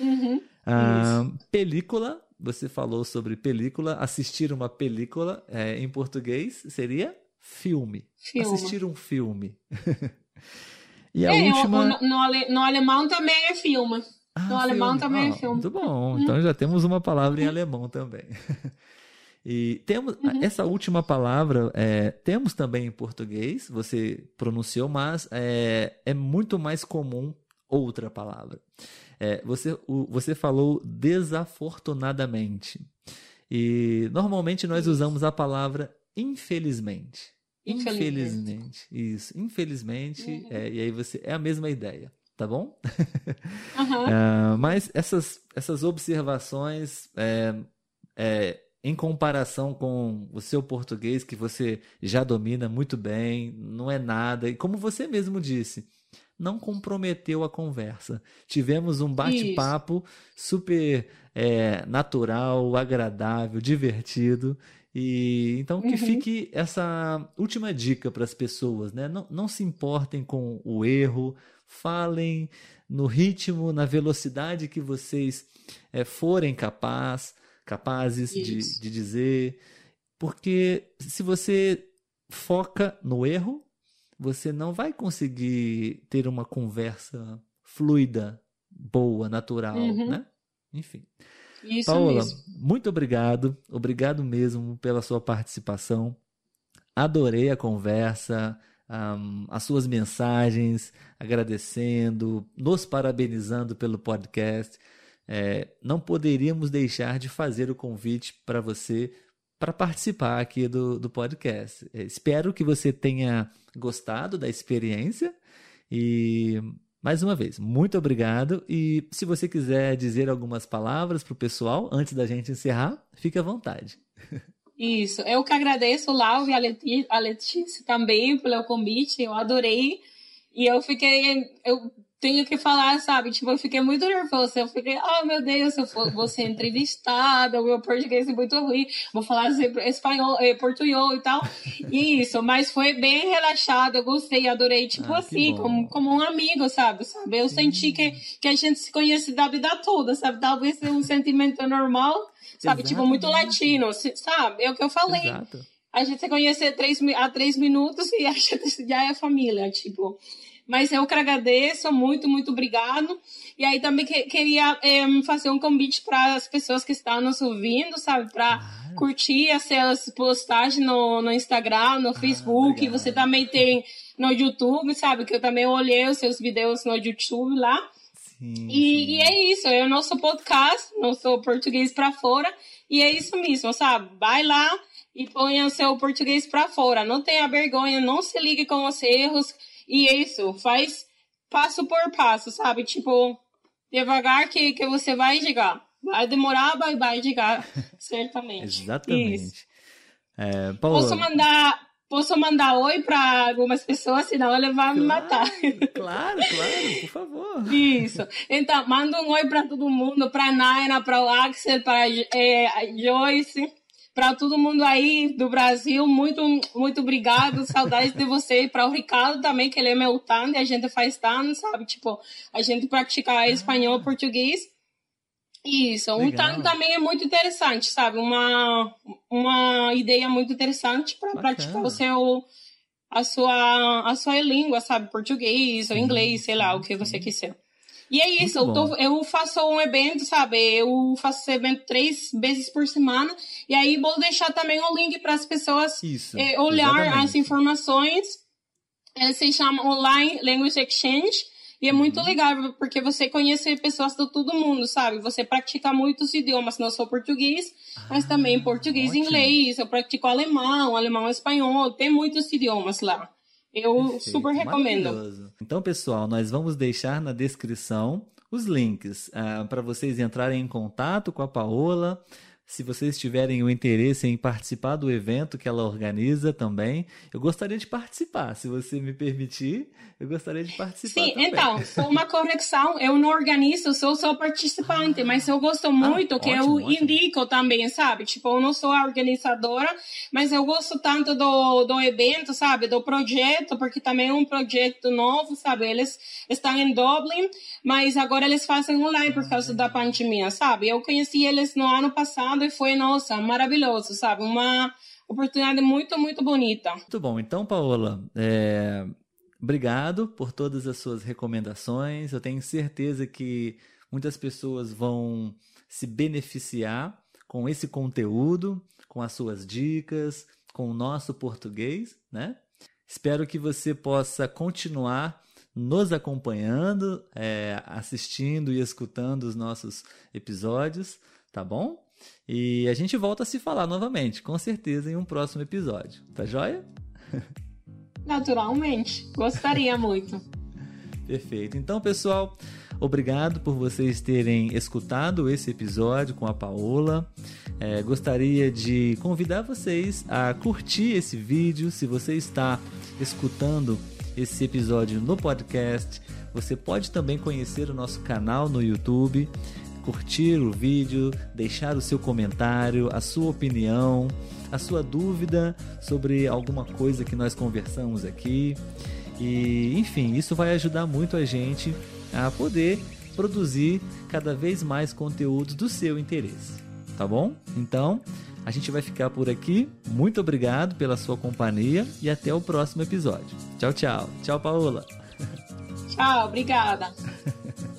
Uhum. Ah, película, você falou sobre película. Assistir uma película é, em português seria filme. filme. Assistir um filme. e a é, última... no, no, no alemão também é filme. Ah, no alemão também ah, é filme. Muito bom. Então já temos uma palavra em alemão também. E temos uhum. essa última palavra, é, temos também em português, você pronunciou, mas é, é muito mais comum outra palavra. É, você, o, você falou desafortunadamente. E normalmente nós Isso. usamos a palavra infelizmente. Infelizmente. infelizmente. Isso, infelizmente. Uhum. É, e aí você. É a mesma ideia tá bom? Uhum. uh, mas essas, essas observações, é, é, em comparação com o seu português, que você já domina muito bem, não é nada. E como você mesmo disse, não comprometeu a conversa. Tivemos um bate-papo super é, natural, agradável, divertido. E então que uhum. fique essa última dica para as pessoas, né? Não, não se importem com o erro, falem no ritmo, na velocidade que vocês é, forem capaz, capazes de, de dizer. Porque se você foca no erro, você não vai conseguir ter uma conversa fluida, boa, natural, uhum. né? Enfim. Isso Paola, mesmo. muito obrigado. Obrigado mesmo pela sua participação. Adorei a conversa, um, as suas mensagens, agradecendo, nos parabenizando pelo podcast. É, não poderíamos deixar de fazer o convite para você para participar aqui do, do podcast. É, espero que você tenha gostado da experiência e mais uma vez, muito obrigado. E se você quiser dizer algumas palavras para o pessoal antes da gente encerrar, fique à vontade. Isso, eu que agradeço, Lau e a Letícia, a Letícia também pelo convite, eu adorei. E eu fiquei, eu tenho que falar, sabe? Tipo, eu fiquei muito nervosa. Eu fiquei, oh meu Deus, eu vou ser entrevistada, o meu português é muito ruim, vou falar espanhol, eh, português e tal. E isso, mas foi bem relaxado, eu gostei, adorei, tipo ah, assim, como, como um amigo, sabe? sabe? Eu Sim. senti que, que a gente se conhece da vida toda, sabe? Talvez seja um sentimento normal, sabe? Exatamente. Tipo, muito latino, sabe? É o que eu falei. Exato. A gente se conhece três, há três minutos e a gente já é família, tipo. Mas eu que agradeço, muito, muito obrigado. E aí também que, queria é, fazer um convite para as pessoas que estão nos ouvindo, sabe? Para ah. curtir as suas postagens no, no Instagram, no ah, Facebook. Você também tem no YouTube, sabe? Que eu também olhei os seus vídeos no YouTube lá. Sim, e, sim. e é isso, é o nosso podcast, nosso português para fora. E é isso mesmo, sabe? Vai lá e ponha o seu português para fora. Não tenha vergonha, não se ligue com os erros e é isso, faz passo por passo, sabe? Tipo, devagar que, que você vai chegar. Vai demorar, vai, vai chegar, certamente. Exatamente. É, Posso mandar posso mandar oi para algumas pessoas, senão ele vai claro, me matar. Claro, claro, por favor. Isso. Então, manda um oi para todo mundo, para Naina, para o Axel, para é, Joyce, para todo mundo aí do Brasil, muito, muito obrigado. Saudades de você. Para o Ricardo também, que ele é meu tanto, a gente faz tanto, sabe? Tipo, a gente pratica espanhol, português. Isso, um tanto também é muito interessante, sabe? Uma, uma ideia muito interessante para praticar o seu, a sua, a sua língua, sabe? Português ou inglês, sei lá, o que você quiser. E é isso, eu, tô, eu, faço um evento, sabe? Eu faço esse evento três vezes por semana. E aí vou deixar também o um link para as pessoas isso, eh, olhar exatamente. as informações. Ele se chama Online Language Exchange. E é muito uhum. legal, porque você conhece pessoas de todo mundo, sabe? Você pratica muitos idiomas, não só português, ah, mas também português e inglês. Eu pratico alemão, alemão espanhol, tem muitos idiomas lá. Eu Perfeito, super recomendo. Então, pessoal, nós vamos deixar na descrição os links uh, para vocês entrarem em contato com a Paola, se vocês tiverem o interesse em participar do evento que ela organiza também, eu gostaria de participar. Se você me permitir, eu gostaria de participar. Sim, também. então, uma correção: eu não organizo, sou só participante, ah, mas eu gosto muito, ah, que ótimo, eu ótimo. indico também, sabe? Tipo, eu não sou a organizadora, mas eu gosto tanto do, do evento, sabe? Do projeto, porque também é um projeto novo, sabe? Eles estão em Dublin, mas agora eles fazem online por causa da pandemia, sabe? Eu conheci eles no ano passado e foi, nossa, maravilhoso, sabe? Uma oportunidade muito, muito bonita. Muito bom. Então, Paola, é... obrigado por todas as suas recomendações. Eu tenho certeza que muitas pessoas vão se beneficiar com esse conteúdo, com as suas dicas, com o nosso português, né? Espero que você possa continuar nos acompanhando, é, assistindo e escutando os nossos episódios, tá bom? E a gente volta a se falar novamente, com certeza, em um próximo episódio. Tá joia? Naturalmente. Gostaria muito. Perfeito. Então, pessoal, obrigado por vocês terem escutado esse episódio com a Paola. É, gostaria de convidar vocês a curtir esse vídeo. Se você está escutando esse episódio no podcast. Você pode também conhecer o nosso canal no YouTube, curtir o vídeo, deixar o seu comentário, a sua opinião, a sua dúvida sobre alguma coisa que nós conversamos aqui. E, enfim, isso vai ajudar muito a gente a poder produzir cada vez mais conteúdos do seu interesse, tá bom? Então, a gente vai ficar por aqui. Muito obrigado pela sua companhia e até o próximo episódio. Tchau, tchau. Tchau, Paola. Tchau, obrigada.